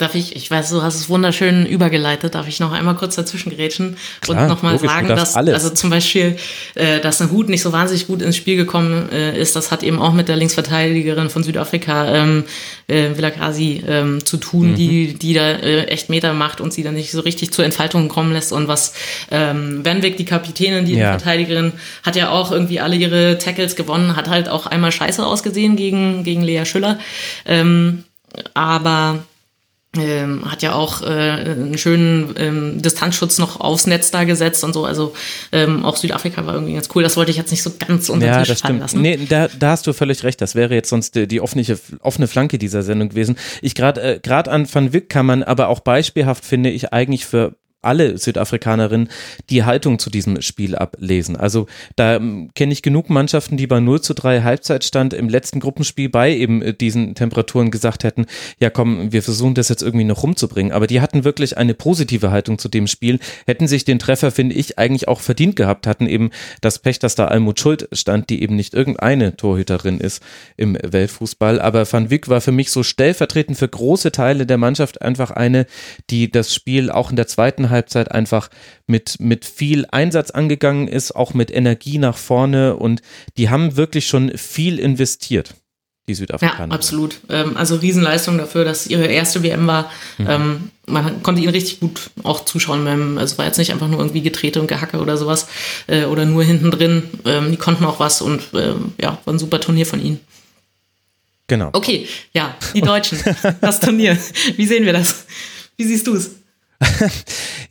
[SPEAKER 5] Darf ich, ich weiß, du hast es wunderschön übergeleitet, darf ich noch einmal kurz dazwischen grätschen und nochmal sagen, dass, alles. also zum Beispiel, äh, dass ein Hut nicht so wahnsinnig gut ins Spiel gekommen äh, ist, das hat eben auch mit der Linksverteidigerin von Südafrika, ähm, äh, Villagasi, ähm, zu tun, mhm. die, die da äh, echt Meter macht und sie dann nicht so richtig zur Entfaltung kommen lässt und was, ähm, Benwick, die Kapitänin, die ja. Verteidigerin, hat ja auch irgendwie alle ihre Tackles gewonnen, hat halt auch einmal scheiße ausgesehen gegen, gegen Lea Schüller, ähm, aber ähm, hat ja auch äh, einen schönen ähm, Distanzschutz noch aufs Netz da gesetzt und so. Also ähm, auch Südafrika war irgendwie ganz cool. Das wollte ich jetzt nicht so ganz unter
[SPEAKER 4] Ja,
[SPEAKER 5] Tisch fallen lassen.
[SPEAKER 4] Nee, da, da hast du völlig recht. Das wäre jetzt sonst die, die offene, offene Flanke dieser Sendung gewesen. Ich gerade äh, grad an Van Wyck kann man aber auch beispielhaft, finde ich, eigentlich für alle Südafrikanerinnen die Haltung zu diesem Spiel ablesen. Also da ähm, kenne ich genug Mannschaften, die bei 0 zu 3 Halbzeitstand im letzten Gruppenspiel bei eben äh, diesen Temperaturen gesagt hätten, ja komm, wir versuchen das jetzt irgendwie noch rumzubringen. Aber die hatten wirklich eine positive Haltung zu dem Spiel, hätten sich den Treffer, finde ich, eigentlich auch verdient gehabt, hatten eben das Pech, dass da Almut Schuld stand, die eben nicht irgendeine Torhüterin ist im Weltfußball. Aber Van Wyck war für mich so stellvertretend für große Teile der Mannschaft einfach eine, die das Spiel auch in der zweiten Halbzeit einfach mit, mit viel Einsatz angegangen ist, auch mit Energie nach vorne und die haben wirklich schon viel investiert, die
[SPEAKER 5] Ja,
[SPEAKER 4] Südafrikaner.
[SPEAKER 5] absolut. Ähm, also Riesenleistung dafür, dass ihre erste WM war.
[SPEAKER 4] Mhm.
[SPEAKER 5] Ähm, man konnte ihnen richtig gut auch zuschauen. Beim, also es war jetzt nicht einfach nur irgendwie Getrete und Gehacke oder sowas äh, oder nur hinten drin. Ähm, die konnten auch was und ja, war ein super Turnier von ihnen.
[SPEAKER 4] Genau.
[SPEAKER 5] Okay, ja, die Deutschen, das Turnier. Wie sehen wir das? Wie siehst du es?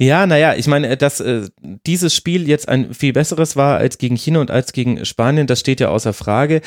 [SPEAKER 4] Ja, naja, ich meine, dass äh, dieses Spiel jetzt ein viel besseres war als gegen China und als gegen Spanien, das steht ja außer Frage.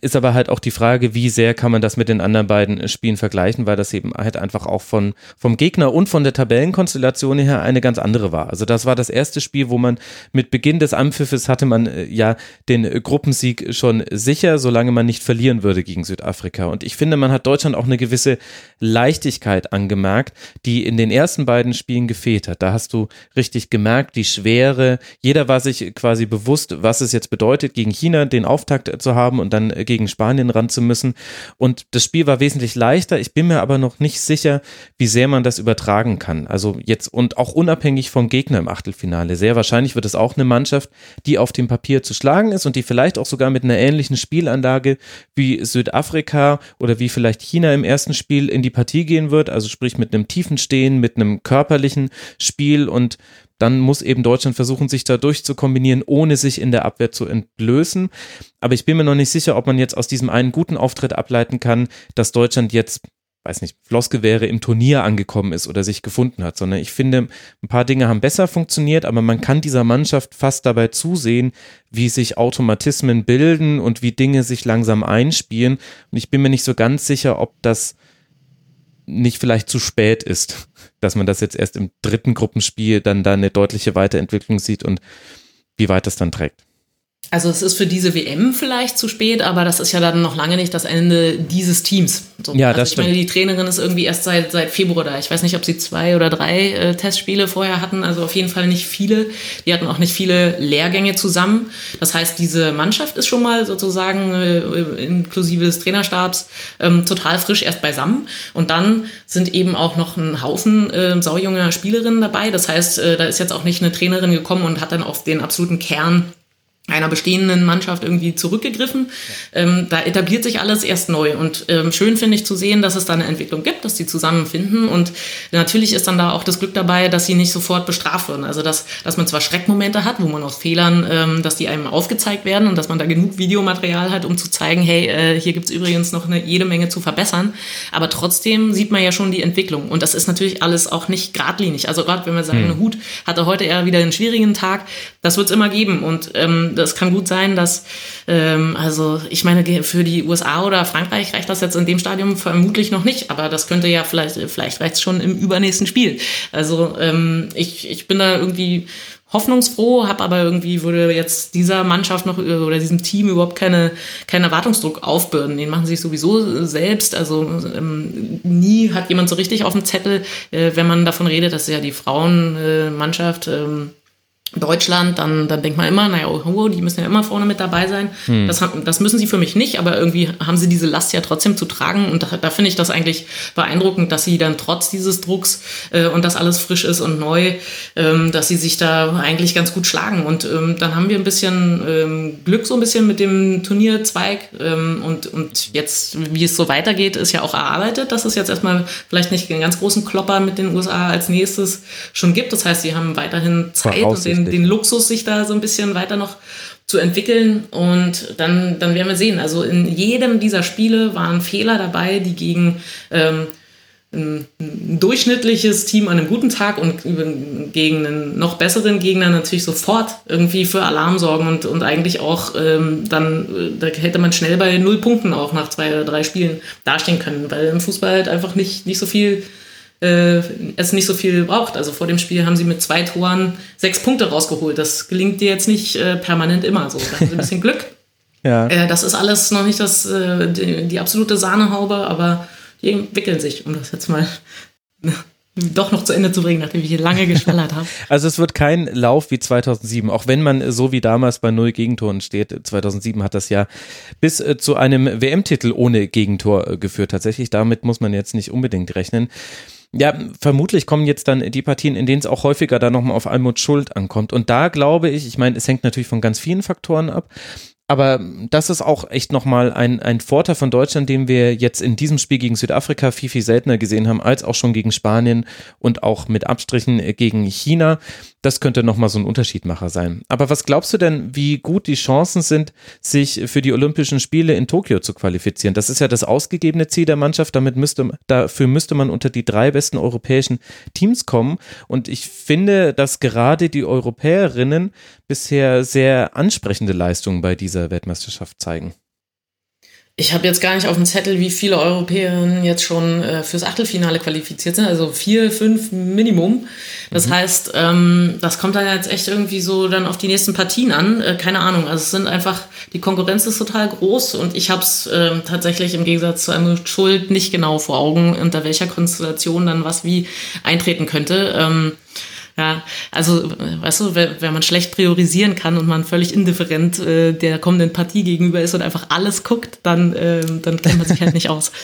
[SPEAKER 4] Ist aber halt auch die Frage, wie sehr kann man das mit den anderen beiden äh, Spielen vergleichen, weil das eben halt einfach auch von, vom Gegner und von der Tabellenkonstellation her eine ganz andere war. Also das war das erste Spiel, wo man mit Beginn des Anpfiffes hatte man äh, ja den äh, Gruppensieg schon sicher, solange man nicht verlieren würde gegen Südafrika. Und ich finde, man hat Deutschland auch eine gewisse Leichtigkeit angemerkt, die in den ersten beiden Spielen gefehlt hat. Da hast du richtig gemerkt, die Schwere. Jeder war sich quasi bewusst, was es jetzt bedeutet, gegen China den Auftakt zu haben und dann gegen Spanien ran zu müssen. Und das Spiel war wesentlich leichter. Ich bin mir aber noch nicht sicher, wie sehr man das übertragen kann. Also jetzt und auch unabhängig vom Gegner im Achtelfinale. Sehr wahrscheinlich wird es auch eine Mannschaft, die auf dem Papier zu schlagen ist und die vielleicht auch sogar mit einer ähnlichen Spielanlage wie Südafrika oder wie vielleicht China im ersten Spiel in die Partie gehen wird. Also sprich mit einem tiefen Stehen, mit einem körperlichen Spiel und dann muss eben Deutschland versuchen, sich da durchzukombinieren, ohne sich in der Abwehr zu entblößen. Aber ich bin mir noch nicht sicher, ob man jetzt aus diesem einen guten Auftritt ableiten kann, dass Deutschland jetzt, weiß nicht, Flossgewehre im Turnier angekommen ist oder sich gefunden hat, sondern ich finde, ein paar Dinge haben besser funktioniert, aber man kann dieser Mannschaft fast dabei zusehen, wie sich Automatismen bilden und wie Dinge sich langsam einspielen. Und ich bin mir nicht so ganz sicher, ob das nicht vielleicht zu spät ist, dass man das jetzt erst im dritten Gruppenspiel dann da eine deutliche Weiterentwicklung sieht und wie weit das dann trägt.
[SPEAKER 5] Also es ist für diese WM vielleicht zu spät, aber das ist ja dann noch lange nicht das Ende dieses Teams. So,
[SPEAKER 4] Ja,
[SPEAKER 5] also
[SPEAKER 4] das
[SPEAKER 5] ich meine,
[SPEAKER 4] stimmt.
[SPEAKER 5] die Trainerin ist irgendwie erst seit, seit Februar da. Ich weiß nicht, ob sie zwei oder drei äh, Testspiele vorher hatten, also auf jeden Fall nicht viele. Die hatten auch nicht viele Lehrgänge zusammen. Das heißt, diese Mannschaft ist schon mal sozusagen äh, inklusive des Trainerstabs ähm, total frisch erst beisammen. Und dann sind eben auch noch ein Haufen äh, saujunger Spielerinnen dabei. Das heißt, äh, da ist jetzt auch nicht eine Trainerin gekommen und hat dann auf den absoluten Kern einer bestehenden Mannschaft irgendwie zurückgegriffen. Ähm, da etabliert sich alles erst neu. Und ähm, schön finde ich zu sehen, dass es da eine Entwicklung gibt, dass die zusammenfinden. Und natürlich ist dann da auch das Glück dabei, dass sie nicht sofort bestraft werden. Also dass, dass man zwar Schreckmomente hat, wo man aus Fehlern, ähm, dass die einem aufgezeigt werden und dass man da genug Videomaterial hat, um zu zeigen, hey, äh, hier gibt's übrigens noch eine jede Menge zu verbessern. Aber trotzdem sieht man ja schon die Entwicklung. Und das ist natürlich alles auch nicht geradlinig. Also gerade wenn wir sagen, Hut hatte heute eher wieder einen schwierigen Tag, das wird's immer geben. Und ähm, das kann gut sein, dass, ähm, also ich meine, für die USA oder Frankreich reicht das jetzt in dem Stadium vermutlich noch nicht, aber das könnte ja vielleicht, vielleicht reicht's schon im übernächsten Spiel. Also ähm, ich, ich bin da irgendwie hoffnungsfroh, habe aber irgendwie würde jetzt dieser Mannschaft noch äh, oder diesem Team überhaupt keine keinen Erwartungsdruck aufbürden. Den machen sie sich sowieso selbst. Also ähm, nie hat jemand so richtig auf dem Zettel, äh, wenn man davon redet, dass ja die Frauenmannschaft äh, ähm, Deutschland, dann, dann denkt man immer, naja, oh, die müssen ja immer vorne mit dabei sein. Das, haben- das müssen sie für mich nicht, aber irgendwie haben sie diese Last ja trotzdem zu tragen. Und da, da finde ich das eigentlich beeindruckend, dass sie dann trotz dieses Drucks äh, und das alles frisch ist und neu, ähm, dass sie sich da eigentlich ganz gut schlagen. Und ähm, dann haben wir ein bisschen ähm, Glück so ein bisschen mit dem Turnierzweig. Ähm, und, und jetzt, wie es so weitergeht, ist ja auch erarbeitet, dass es jetzt erstmal vielleicht nicht einen ganz großen Klopper mit den USA als nächstes schon gibt. Das heißt, sie haben weiterhin Zeit und den, Den Luxus, sich da so ein bisschen weiter noch zu entwickeln und dann, dann werden wir sehen. Also in jedem dieser Spiele waren Fehler dabei, die gegen ähm, ein, ein, durchschnittliches Team an einem guten Tag und gegen einen noch besseren Gegner natürlich sofort irgendwie für Alarm sorgen und, und eigentlich auch ähm, dann, äh, da hätte man schnell bei null Punkten auch nach zwei oder drei Spielen dastehen können, weil im Fußball halt einfach nicht, nicht so viel äh, es nicht so viel braucht. Also vor dem Spiel haben sie mit zwei Toren sechs Punkte rausgeholt. Das gelingt dir jetzt nicht äh, permanent immer so. Da haben sie ein bisschen Glück. ja. Äh, das ist alles noch nicht das, äh, die, die absolute Sahnehaube, aber die entwickeln sich, um das jetzt mal doch noch zu Ende zu bringen, nachdem ich hier lange geschwallert habe.
[SPEAKER 4] Also es wird kein Lauf wie 2007, auch wenn man so wie damals bei null Gegentoren steht. 2007 hat das ja bis äh, zu einem WM-Titel ohne Gegentor äh, geführt. Tatsächlich, damit muss man jetzt nicht unbedingt rechnen. Ja, vermutlich kommen jetzt dann die Partien, in denen es auch häufiger dann nochmal auf Almut Schuld ankommt. Und da glaube ich, ich meine, es hängt natürlich von ganz vielen Faktoren ab, aber das ist auch echt nochmal ein, ein Vorteil von Deutschland, den wir jetzt in diesem Spiel gegen Südafrika viel, viel seltener gesehen haben, als auch schon gegen Spanien und auch mit Abstrichen gegen China. Das könnte nochmal so ein Unterschiedmacher sein. Aber was glaubst du denn, wie gut die Chancen sind, sich für die Olympischen Spiele in Tokio zu qualifizieren? Das ist ja das ausgegebene Ziel der Mannschaft. Damit müsste, dafür müsste man unter die drei besten europäischen Teams kommen. Und ich finde, dass gerade die Europäerinnen bisher sehr ansprechende Leistungen bei dieser Weltmeisterschaft zeigen.
[SPEAKER 5] Ich habe jetzt gar nicht auf dem Zettel, wie viele Europäerinnen jetzt schon äh, fürs Achtelfinale qualifiziert sind. Also vier, fünf Minimum. Das mhm. heißt, ähm, das kommt dann jetzt echt irgendwie so dann auf die nächsten Partien an. Äh, keine Ahnung. Also es sind einfach, die Konkurrenz ist total groß und ich habe es äh, tatsächlich im Gegensatz zu einem Schuld nicht genau vor Augen, unter welcher Konstellation dann was wie eintreten könnte. Ähm, ja, also, weißt du, wenn man schlecht priorisieren kann und man völlig indifferent äh, der kommenden Partie gegenüber ist und einfach alles guckt, dann, äh, dann kennt man sich halt nicht aus.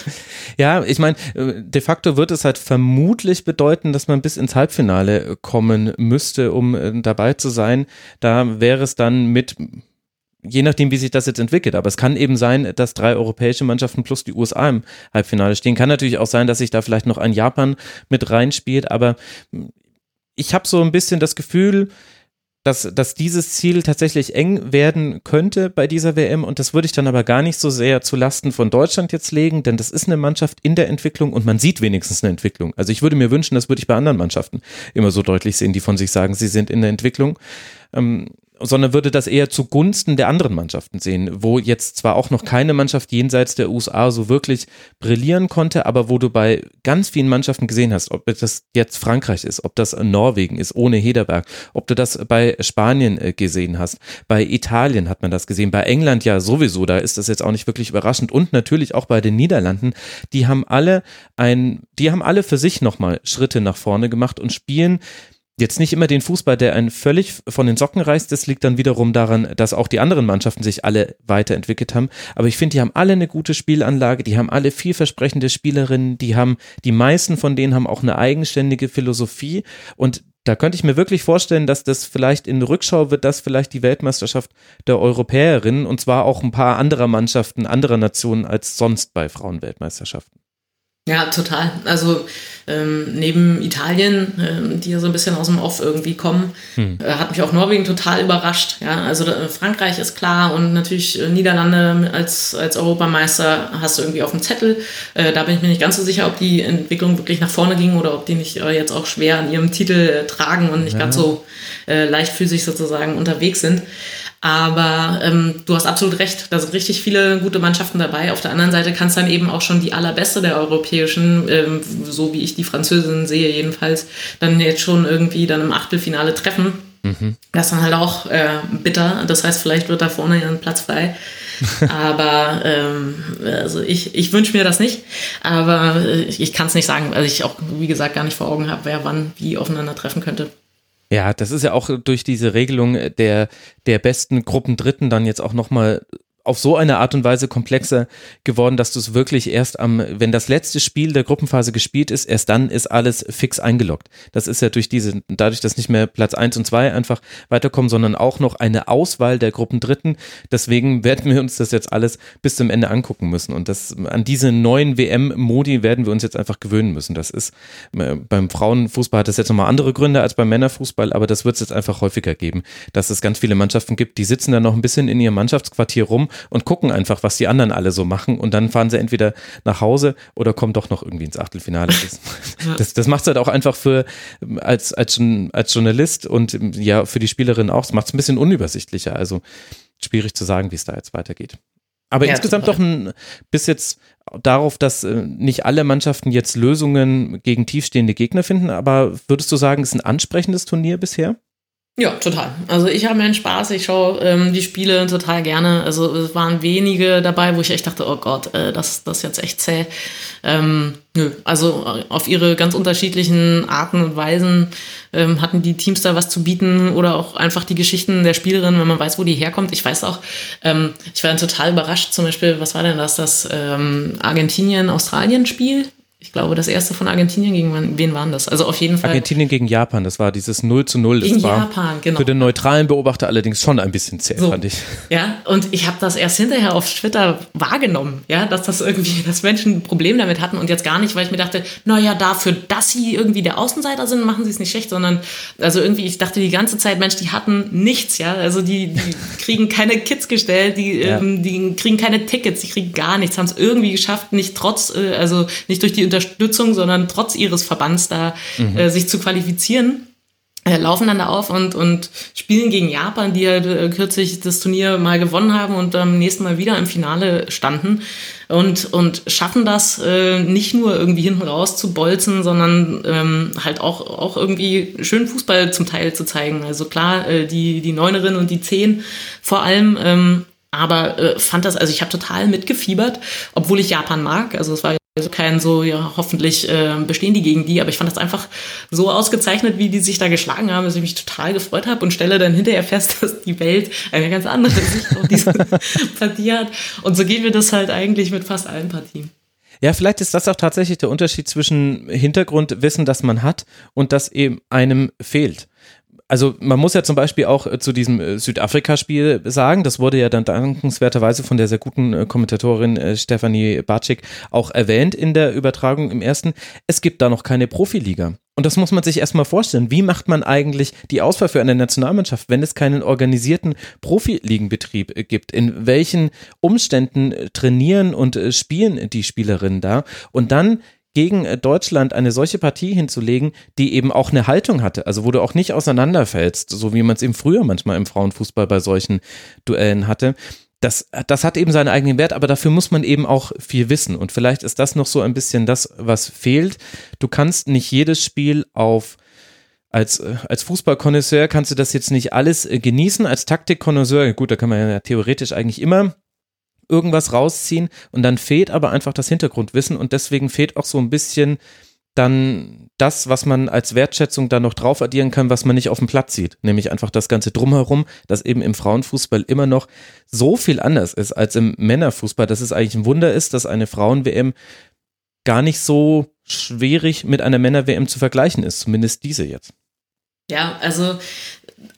[SPEAKER 4] Ja, ich meine, äh, de facto wird es halt vermutlich bedeuten, dass man bis ins Halbfinale kommen müsste, um äh, dabei zu sein. Da wäre es dann mit je nachdem, wie sich das jetzt entwickelt. Aber es kann eben sein, dass drei europäische Mannschaften plus die USA im Halbfinale stehen. Kann natürlich auch sein, dass sich da vielleicht noch ein Japan mit reinspielt. Aber ich habe so ein bisschen das Gefühl, dass, dass dieses Ziel tatsächlich eng werden könnte bei dieser WM und das würde ich dann aber gar nicht so sehr zu Lasten von Deutschland jetzt legen, denn das ist eine Mannschaft in der Entwicklung und man sieht wenigstens eine Entwicklung. Also ich würde mir wünschen, das würde ich bei anderen Mannschaften immer so deutlich sehen, die von sich sagen, sie sind in der Entwicklung. Ähm, sondern würde das eher zugunsten der anderen Mannschaften sehen, wo jetzt zwar auch noch keine Mannschaft jenseits der USA so wirklich brillieren konnte, aber wo du bei ganz vielen Mannschaften gesehen hast, ob das jetzt Frankreich ist, ob das Norwegen ist, ohne Hederberg, ob du das bei Spanien äh, gesehen hast, bei Italien hat man das gesehen, bei England ja sowieso, da ist das jetzt auch nicht wirklich überraschend. Und natürlich auch bei den Niederlanden, die haben alle ein, die haben alle für sich nochmal Schritte nach vorne gemacht und spielen jetzt nicht immer den Fußball, der einen völlig von den Socken reißt. Das liegt dann wiederum daran, dass auch die anderen Mannschaften sich alle weiterentwickelt haben. Aber ich finde, die haben alle eine gute Spielanlage, die haben alle vielversprechende Spielerinnen, die haben, die meisten von denen haben auch eine eigenständige Philosophie und da könnte ich mir wirklich vorstellen, dass das vielleicht in Rückschau wird, das vielleicht die Weltmeisterschaft der Europäerinnen und zwar auch ein paar anderer Mannschaften, anderer Nationen als sonst bei Frauenweltmeisterschaften.
[SPEAKER 5] Ja, total. Also ähm, neben Italien, ähm, die ja so ein bisschen aus dem Off irgendwie kommen, hm. äh, hat mich auch Norwegen total überrascht. Ja, also äh, Frankreich ist klar und natürlich äh, Niederlande als, als Europameister hast du irgendwie auf dem Zettel. Äh, da bin ich mir nicht ganz so sicher, ob die Entwicklung wirklich nach vorne ging oder ob die nicht äh, jetzt auch schwer an ihrem Titel äh, tragen und nicht ja. ganz so leichtfüßig sozusagen unterwegs sind. Aber ähm, du hast absolut recht, da sind richtig viele gute Mannschaften dabei. Auf der anderen Seite kann es dann eben auch schon die allerbeste der europäischen, ähm, so wie ich die Französin sehe jedenfalls, dann jetzt schon irgendwie dann im Achtelfinale treffen. Mhm. Das ist dann halt auch äh, bitter. Das heißt, vielleicht wird da vorne ja ein Platz frei. aber ähm, also ich, ich wünsche mir das nicht. Aber äh, ich kann es nicht sagen, weil ich auch, wie gesagt, gar nicht vor Augen habe, wer wann wie aufeinander treffen könnte.
[SPEAKER 4] Ja, das ist ja auch durch diese Regelung der, der besten Gruppen Dritten dann jetzt auch nochmal auf so eine Art und Weise komplexer geworden, dass du es wirklich erst am, wenn das letzte Spiel der Gruppenphase gespielt ist, erst dann ist alles fix eingeloggt. Das ist ja durch diese, dadurch, dass nicht mehr Platz eins und zwei einfach weiterkommen, sondern auch noch eine Auswahl der Gruppen Dritten. Deswegen werden wir uns das jetzt alles bis zum Ende angucken müssen. Und das, an diese neuen WM-Modi werden wir uns jetzt einfach gewöhnen müssen. Das ist, äh, beim Frauenfußball hat das jetzt nochmal andere Gründe als beim Männerfußball, aber das wird es jetzt einfach häufiger geben, dass es ganz viele Mannschaften gibt, die sitzen dann noch ein bisschen in ihrem Mannschaftsquartier rum und gucken einfach, was die anderen alle so machen und dann fahren sie entweder nach Hause oder kommen doch noch irgendwie ins Achtelfinale. Das, das, das macht es halt auch einfach für als, als, als Journalist und ja für die Spielerin auch, es macht es ein bisschen unübersichtlicher. Also schwierig zu sagen, wie es da jetzt weitergeht. Aber ja, insgesamt total. doch ein bis jetzt darauf, dass äh, nicht alle Mannschaften jetzt Lösungen gegen tiefstehende Gegner finden, aber würdest du sagen, es ist ein ansprechendes Turnier bisher?
[SPEAKER 5] Ja, total. Also ich habe meinen Spaß, ich schaue ähm, die Spiele total gerne. Also es waren wenige dabei, wo ich echt dachte, oh Gott, äh, das, das ist jetzt echt zäh. Ähm, nö, also auf ihre ganz unterschiedlichen Arten und Weisen ähm, hatten die Teams da was zu bieten oder auch einfach die Geschichten der Spielerin, wenn man weiß, wo die herkommt. Ich weiß auch, ähm, ich war dann total überrascht, zum Beispiel, was war denn das, das ähm, Argentinien-Australien-Spiel? Ich glaube, das erste von Argentinien gegen wen waren das? Also auf jeden Fall.
[SPEAKER 4] Argentinien gegen Japan, das war dieses 0 zu 0. Das
[SPEAKER 5] gegen Japan, genau.
[SPEAKER 4] Für den neutralen Beobachter allerdings schon ein bisschen zäh, so. fand ich.
[SPEAKER 5] Ja, und ich habe das erst hinterher auf Twitter wahrgenommen, ja, dass das irgendwie, dass Menschen ein Problem damit hatten und jetzt gar nicht, weil ich mir dachte, naja, dafür, dass sie irgendwie der Außenseiter sind, machen sie es nicht schlecht, sondern also irgendwie, ich dachte die ganze Zeit, Mensch, die hatten nichts, ja, also die, die kriegen keine Kids gestellt, die, ja. ähm, die kriegen keine Tickets, die kriegen gar nichts, haben es irgendwie geschafft, nicht trotz, äh, also nicht durch die Unterstützung, sondern trotz ihres Verbands da mhm. äh, sich zu qualifizieren äh, laufen dann da auf und, und spielen gegen Japan, die halt äh, kürzlich das Turnier mal gewonnen haben und am nächsten Mal wieder im Finale standen und, und schaffen das äh, nicht nur irgendwie hinten raus zu bolzen, sondern ähm, halt auch, auch irgendwie schön Fußball zum Teil zu zeigen. Also klar, äh, die, die Neunerin und die Zehn vor allem, ähm, aber äh, fand das, also ich habe total mitgefiebert, obwohl ich Japan mag. Also es war also kein so, ja, hoffentlich äh, bestehen die gegen die, aber ich fand das einfach so ausgezeichnet, wie die sich da geschlagen haben, dass ich mich total gefreut habe und stelle dann hinterher fest, dass die Welt eine ganz andere Sicht auf diese Partie hat. Und so geht mir das halt eigentlich mit fast allen Partien.
[SPEAKER 4] Ja, vielleicht ist das auch tatsächlich der Unterschied zwischen Hintergrundwissen, das man hat und das eben einem fehlt also man muss ja zum Beispiel auch äh, zu diesem äh, Südafrika-Spiel sagen, das wurde ja dann dankenswerterweise von der sehr guten äh, Kommentatorin Stefanie Barczyk auch erwähnt in der Übertragung im ersten. Es gibt da noch keine Profiliga. Und das muss man sich erstmal vorstellen. Wie macht man eigentlich die Auswahl für eine Nationalmannschaft, wenn es keinen organisierten Profiligenbetrieb gibt? In welchen Umständen trainieren und spielen die Spielerinnen da? Und dann gegen äh, Deutschland eine solche Partie hinzulegen, die eben auch eine Haltung hatte, also wo du auch nicht auseinanderfällst, so wie man es eben früher manchmal im Frauenfußball bei solchen Duellen hatte. Das, das hat eben seinen eigenen Wert, aber dafür muss man eben auch viel wissen. Und vielleicht ist das noch so ein bisschen das, was fehlt. Du kannst nicht jedes Spiel auf als, äh, als Fußballkonnoisseur kannst du das jetzt nicht alles äh, genießen. Als Taktikkonnoisseur, gut, da kann man ja theoretisch eigentlich immer irgendwas rausziehen und dann fehlt aber einfach das Hintergrundwissen und deswegen fehlt auch so ein bisschen dann das, was man als Wertschätzung da noch drauf addieren kann, was man nicht auf dem Platz sieht. Nämlich einfach das Ganze drumherum, das eben im Frauenfußball immer noch so viel anders ist als im Männerfußball, dass es eigentlich ein Wunder ist, dass eine Frauen-WM gar nicht so schwierig mit einer Männer-WM zu vergleichen ist, zumindest diese jetzt.
[SPEAKER 5] Ja, also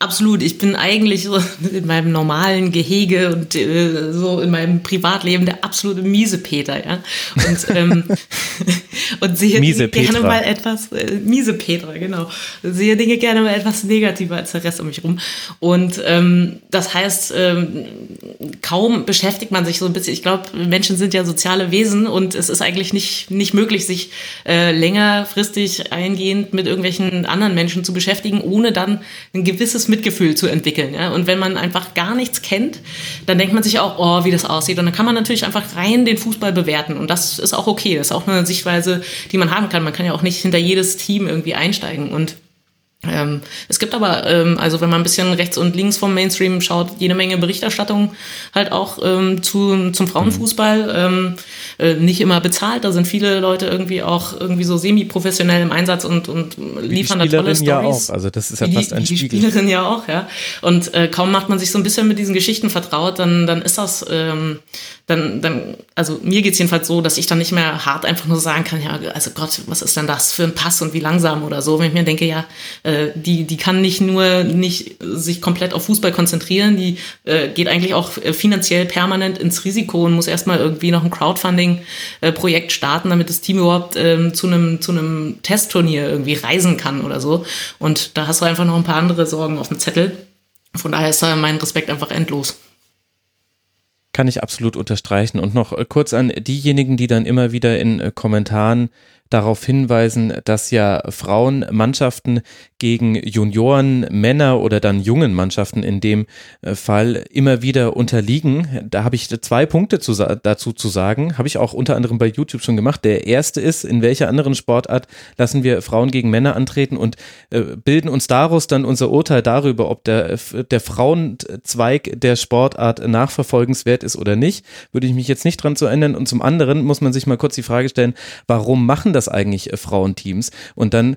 [SPEAKER 5] Absolut. Ich bin eigentlich so in meinem normalen Gehege und äh, so in meinem Privatleben der absolute miese Peter, ja. Und, ähm, und sehe
[SPEAKER 4] miese
[SPEAKER 5] Dinge gerne mal etwas, äh, miese Petra, genau. Sehe Dinge gerne mal etwas negativer als der Rest um mich rum. Und ähm, das heißt, ähm, kaum beschäftigt man sich so ein bisschen. Ich glaube, Menschen sind ja soziale Wesen und es ist eigentlich nicht, nicht möglich, sich äh, längerfristig eingehend mit irgendwelchen anderen Menschen zu beschäftigen, ohne dann ein gewisses Mitgefühl zu entwickeln. Ja? Und wenn man einfach gar nichts kennt, dann denkt man sich auch, oh, wie das aussieht. Und dann kann man natürlich einfach rein den Fußball bewerten. Und das ist auch okay. Das ist auch eine Sichtweise, die man haben kann. Man kann ja auch nicht hinter jedes Team irgendwie einsteigen. Und ähm, es gibt aber, ähm, also wenn man ein bisschen rechts und links vom Mainstream schaut, jede Menge Berichterstattung halt auch ähm, zu, zum Frauenfußball. Ähm, äh, nicht immer bezahlt, da sind viele Leute irgendwie auch irgendwie so semi-professionell im Einsatz und, und liefern da tolle Stories.
[SPEAKER 4] ja auch, also das ist ja fast ein
[SPEAKER 5] die,
[SPEAKER 4] Spiegel.
[SPEAKER 5] Die Spielerin ja auch, ja. Und äh, kaum macht man sich so ein bisschen mit diesen Geschichten vertraut, dann, dann ist das, ähm, dann, dann, also mir geht's jedenfalls so, dass ich dann nicht mehr hart einfach nur sagen kann, ja, also Gott, was ist denn das für ein Pass und wie langsam oder so, wenn ich mir denke, ja, äh, die, die kann nicht nur nicht sich komplett auf Fußball konzentrieren, die äh, geht eigentlich auch äh, finanziell permanent ins Risiko und muss erstmal irgendwie noch ein Crowdfunding-Projekt starten, damit das Team überhaupt ähm, zu einem zu einem Testturnier irgendwie reisen kann oder so. Und da hast du einfach noch ein paar andere Sorgen auf dem Zettel. Von daher ist da mein Respekt einfach endlos.
[SPEAKER 4] Kann ich absolut unterstreichen. Und noch äh, kurz an diejenigen, die dann immer wieder in äh, Kommentaren darauf hinweisen, dass ja Frauenmannschaften gegen Junioren, Männer oder dann jungen Mannschaften in dem äh, Fall immer wieder unterliegen. Da habe ich zwei Punkte zu, dazu zu sagen. Habe ich auch unter anderem bei YouTube schon gemacht. Der erste ist, in welcher anderen Sportart lassen wir Frauen gegen Männer antreten und äh, bilden uns daraus dann unser Urteil darüber, ob der, der Frauenzweig der Sportart nachverfolgenswert ist oder nicht. Würde ich mich jetzt nicht dran zu ändern. Und zum anderen muss man sich mal kurz die Frage stellen, warum machen das eigentlich äh, Frauenteams? Und dann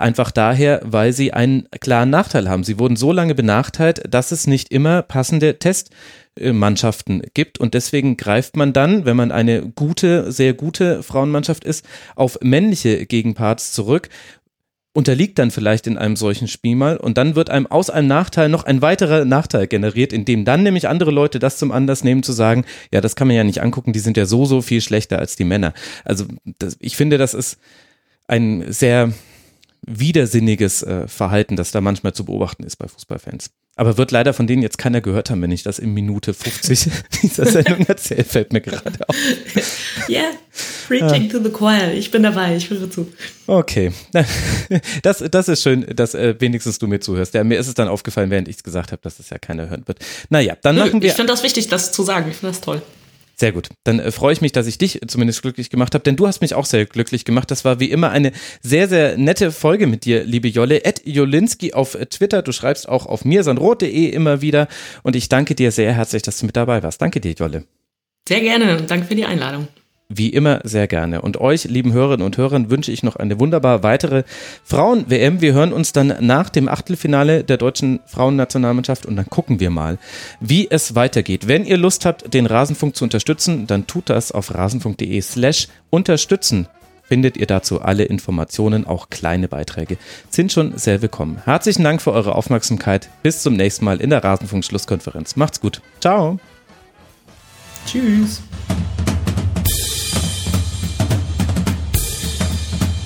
[SPEAKER 4] einfach daher, weil sie einen klaren Nachteil haben. Sie wurden so lange benachteiligt, dass es nicht immer passende Testmannschaften gibt und deswegen greift man dann, wenn man eine gute, sehr gute Frauenmannschaft ist, auf männliche Gegenparts zurück unterliegt dann vielleicht in einem solchen Spiel mal und dann wird einem aus einem Nachteil noch ein weiterer Nachteil generiert, indem dann nämlich andere Leute das zum Anlass nehmen zu sagen, ja, das kann man ja nicht angucken, die sind ja so, so viel schlechter als die Männer. Also das, ich finde, das ist ein sehr widersinniges äh, Verhalten, das da manchmal zu beobachten ist bei Fußballfans. Aber wird leider von denen jetzt keiner gehört haben, wenn ich das in Minute 50 dieser Sendung erzähle, fällt mir gerade auf.
[SPEAKER 5] Yeah, preaching to the choir. Ich bin dabei, ich höre zu.
[SPEAKER 4] Okay. Das, das ist schön, dass äh, wenigstens du mir zuhörst. Ja, mir ist es dann aufgefallen, während ich es gesagt habe, dass es ja keiner hören wird. Naja, dann machen wir.
[SPEAKER 5] Ich finde das wichtig, das zu sagen. Ich finde das toll.
[SPEAKER 4] Sehr gut. Dann äh, freue ich mich, dass ich dich zumindest glücklich gemacht habe, denn du hast mich auch sehr glücklich gemacht. Das war wie immer eine sehr, sehr nette Folge mit dir, liebe Jolle. Ed Jolinski auf Twitter. Du schreibst auch auf mirsanrot.de immer wieder. Und ich danke dir sehr herzlich, dass du mit dabei warst. Danke dir, Jolle.
[SPEAKER 5] Sehr gerne. Danke für die Einladung.
[SPEAKER 4] Wie immer sehr gerne. Und euch, lieben Hörerinnen und Hörern, wünsche ich noch eine wunderbar weitere Frauen-WM. Wir hören uns dann nach dem Achtelfinale der deutschen Frauennationalmannschaft und dann gucken wir mal, wie es weitergeht. Wenn ihr Lust habt, den Rasenfunk zu unterstützen, dann tut das auf rasenfunk.de slash unterstützen. Findet ihr dazu alle Informationen, auch kleine Beiträge, sind schon sehr willkommen. Herzlichen Dank für eure Aufmerksamkeit. Bis zum nächsten Mal in der Rasenfunk-Schlusskonferenz. Macht's gut. Ciao.
[SPEAKER 5] Tschüss.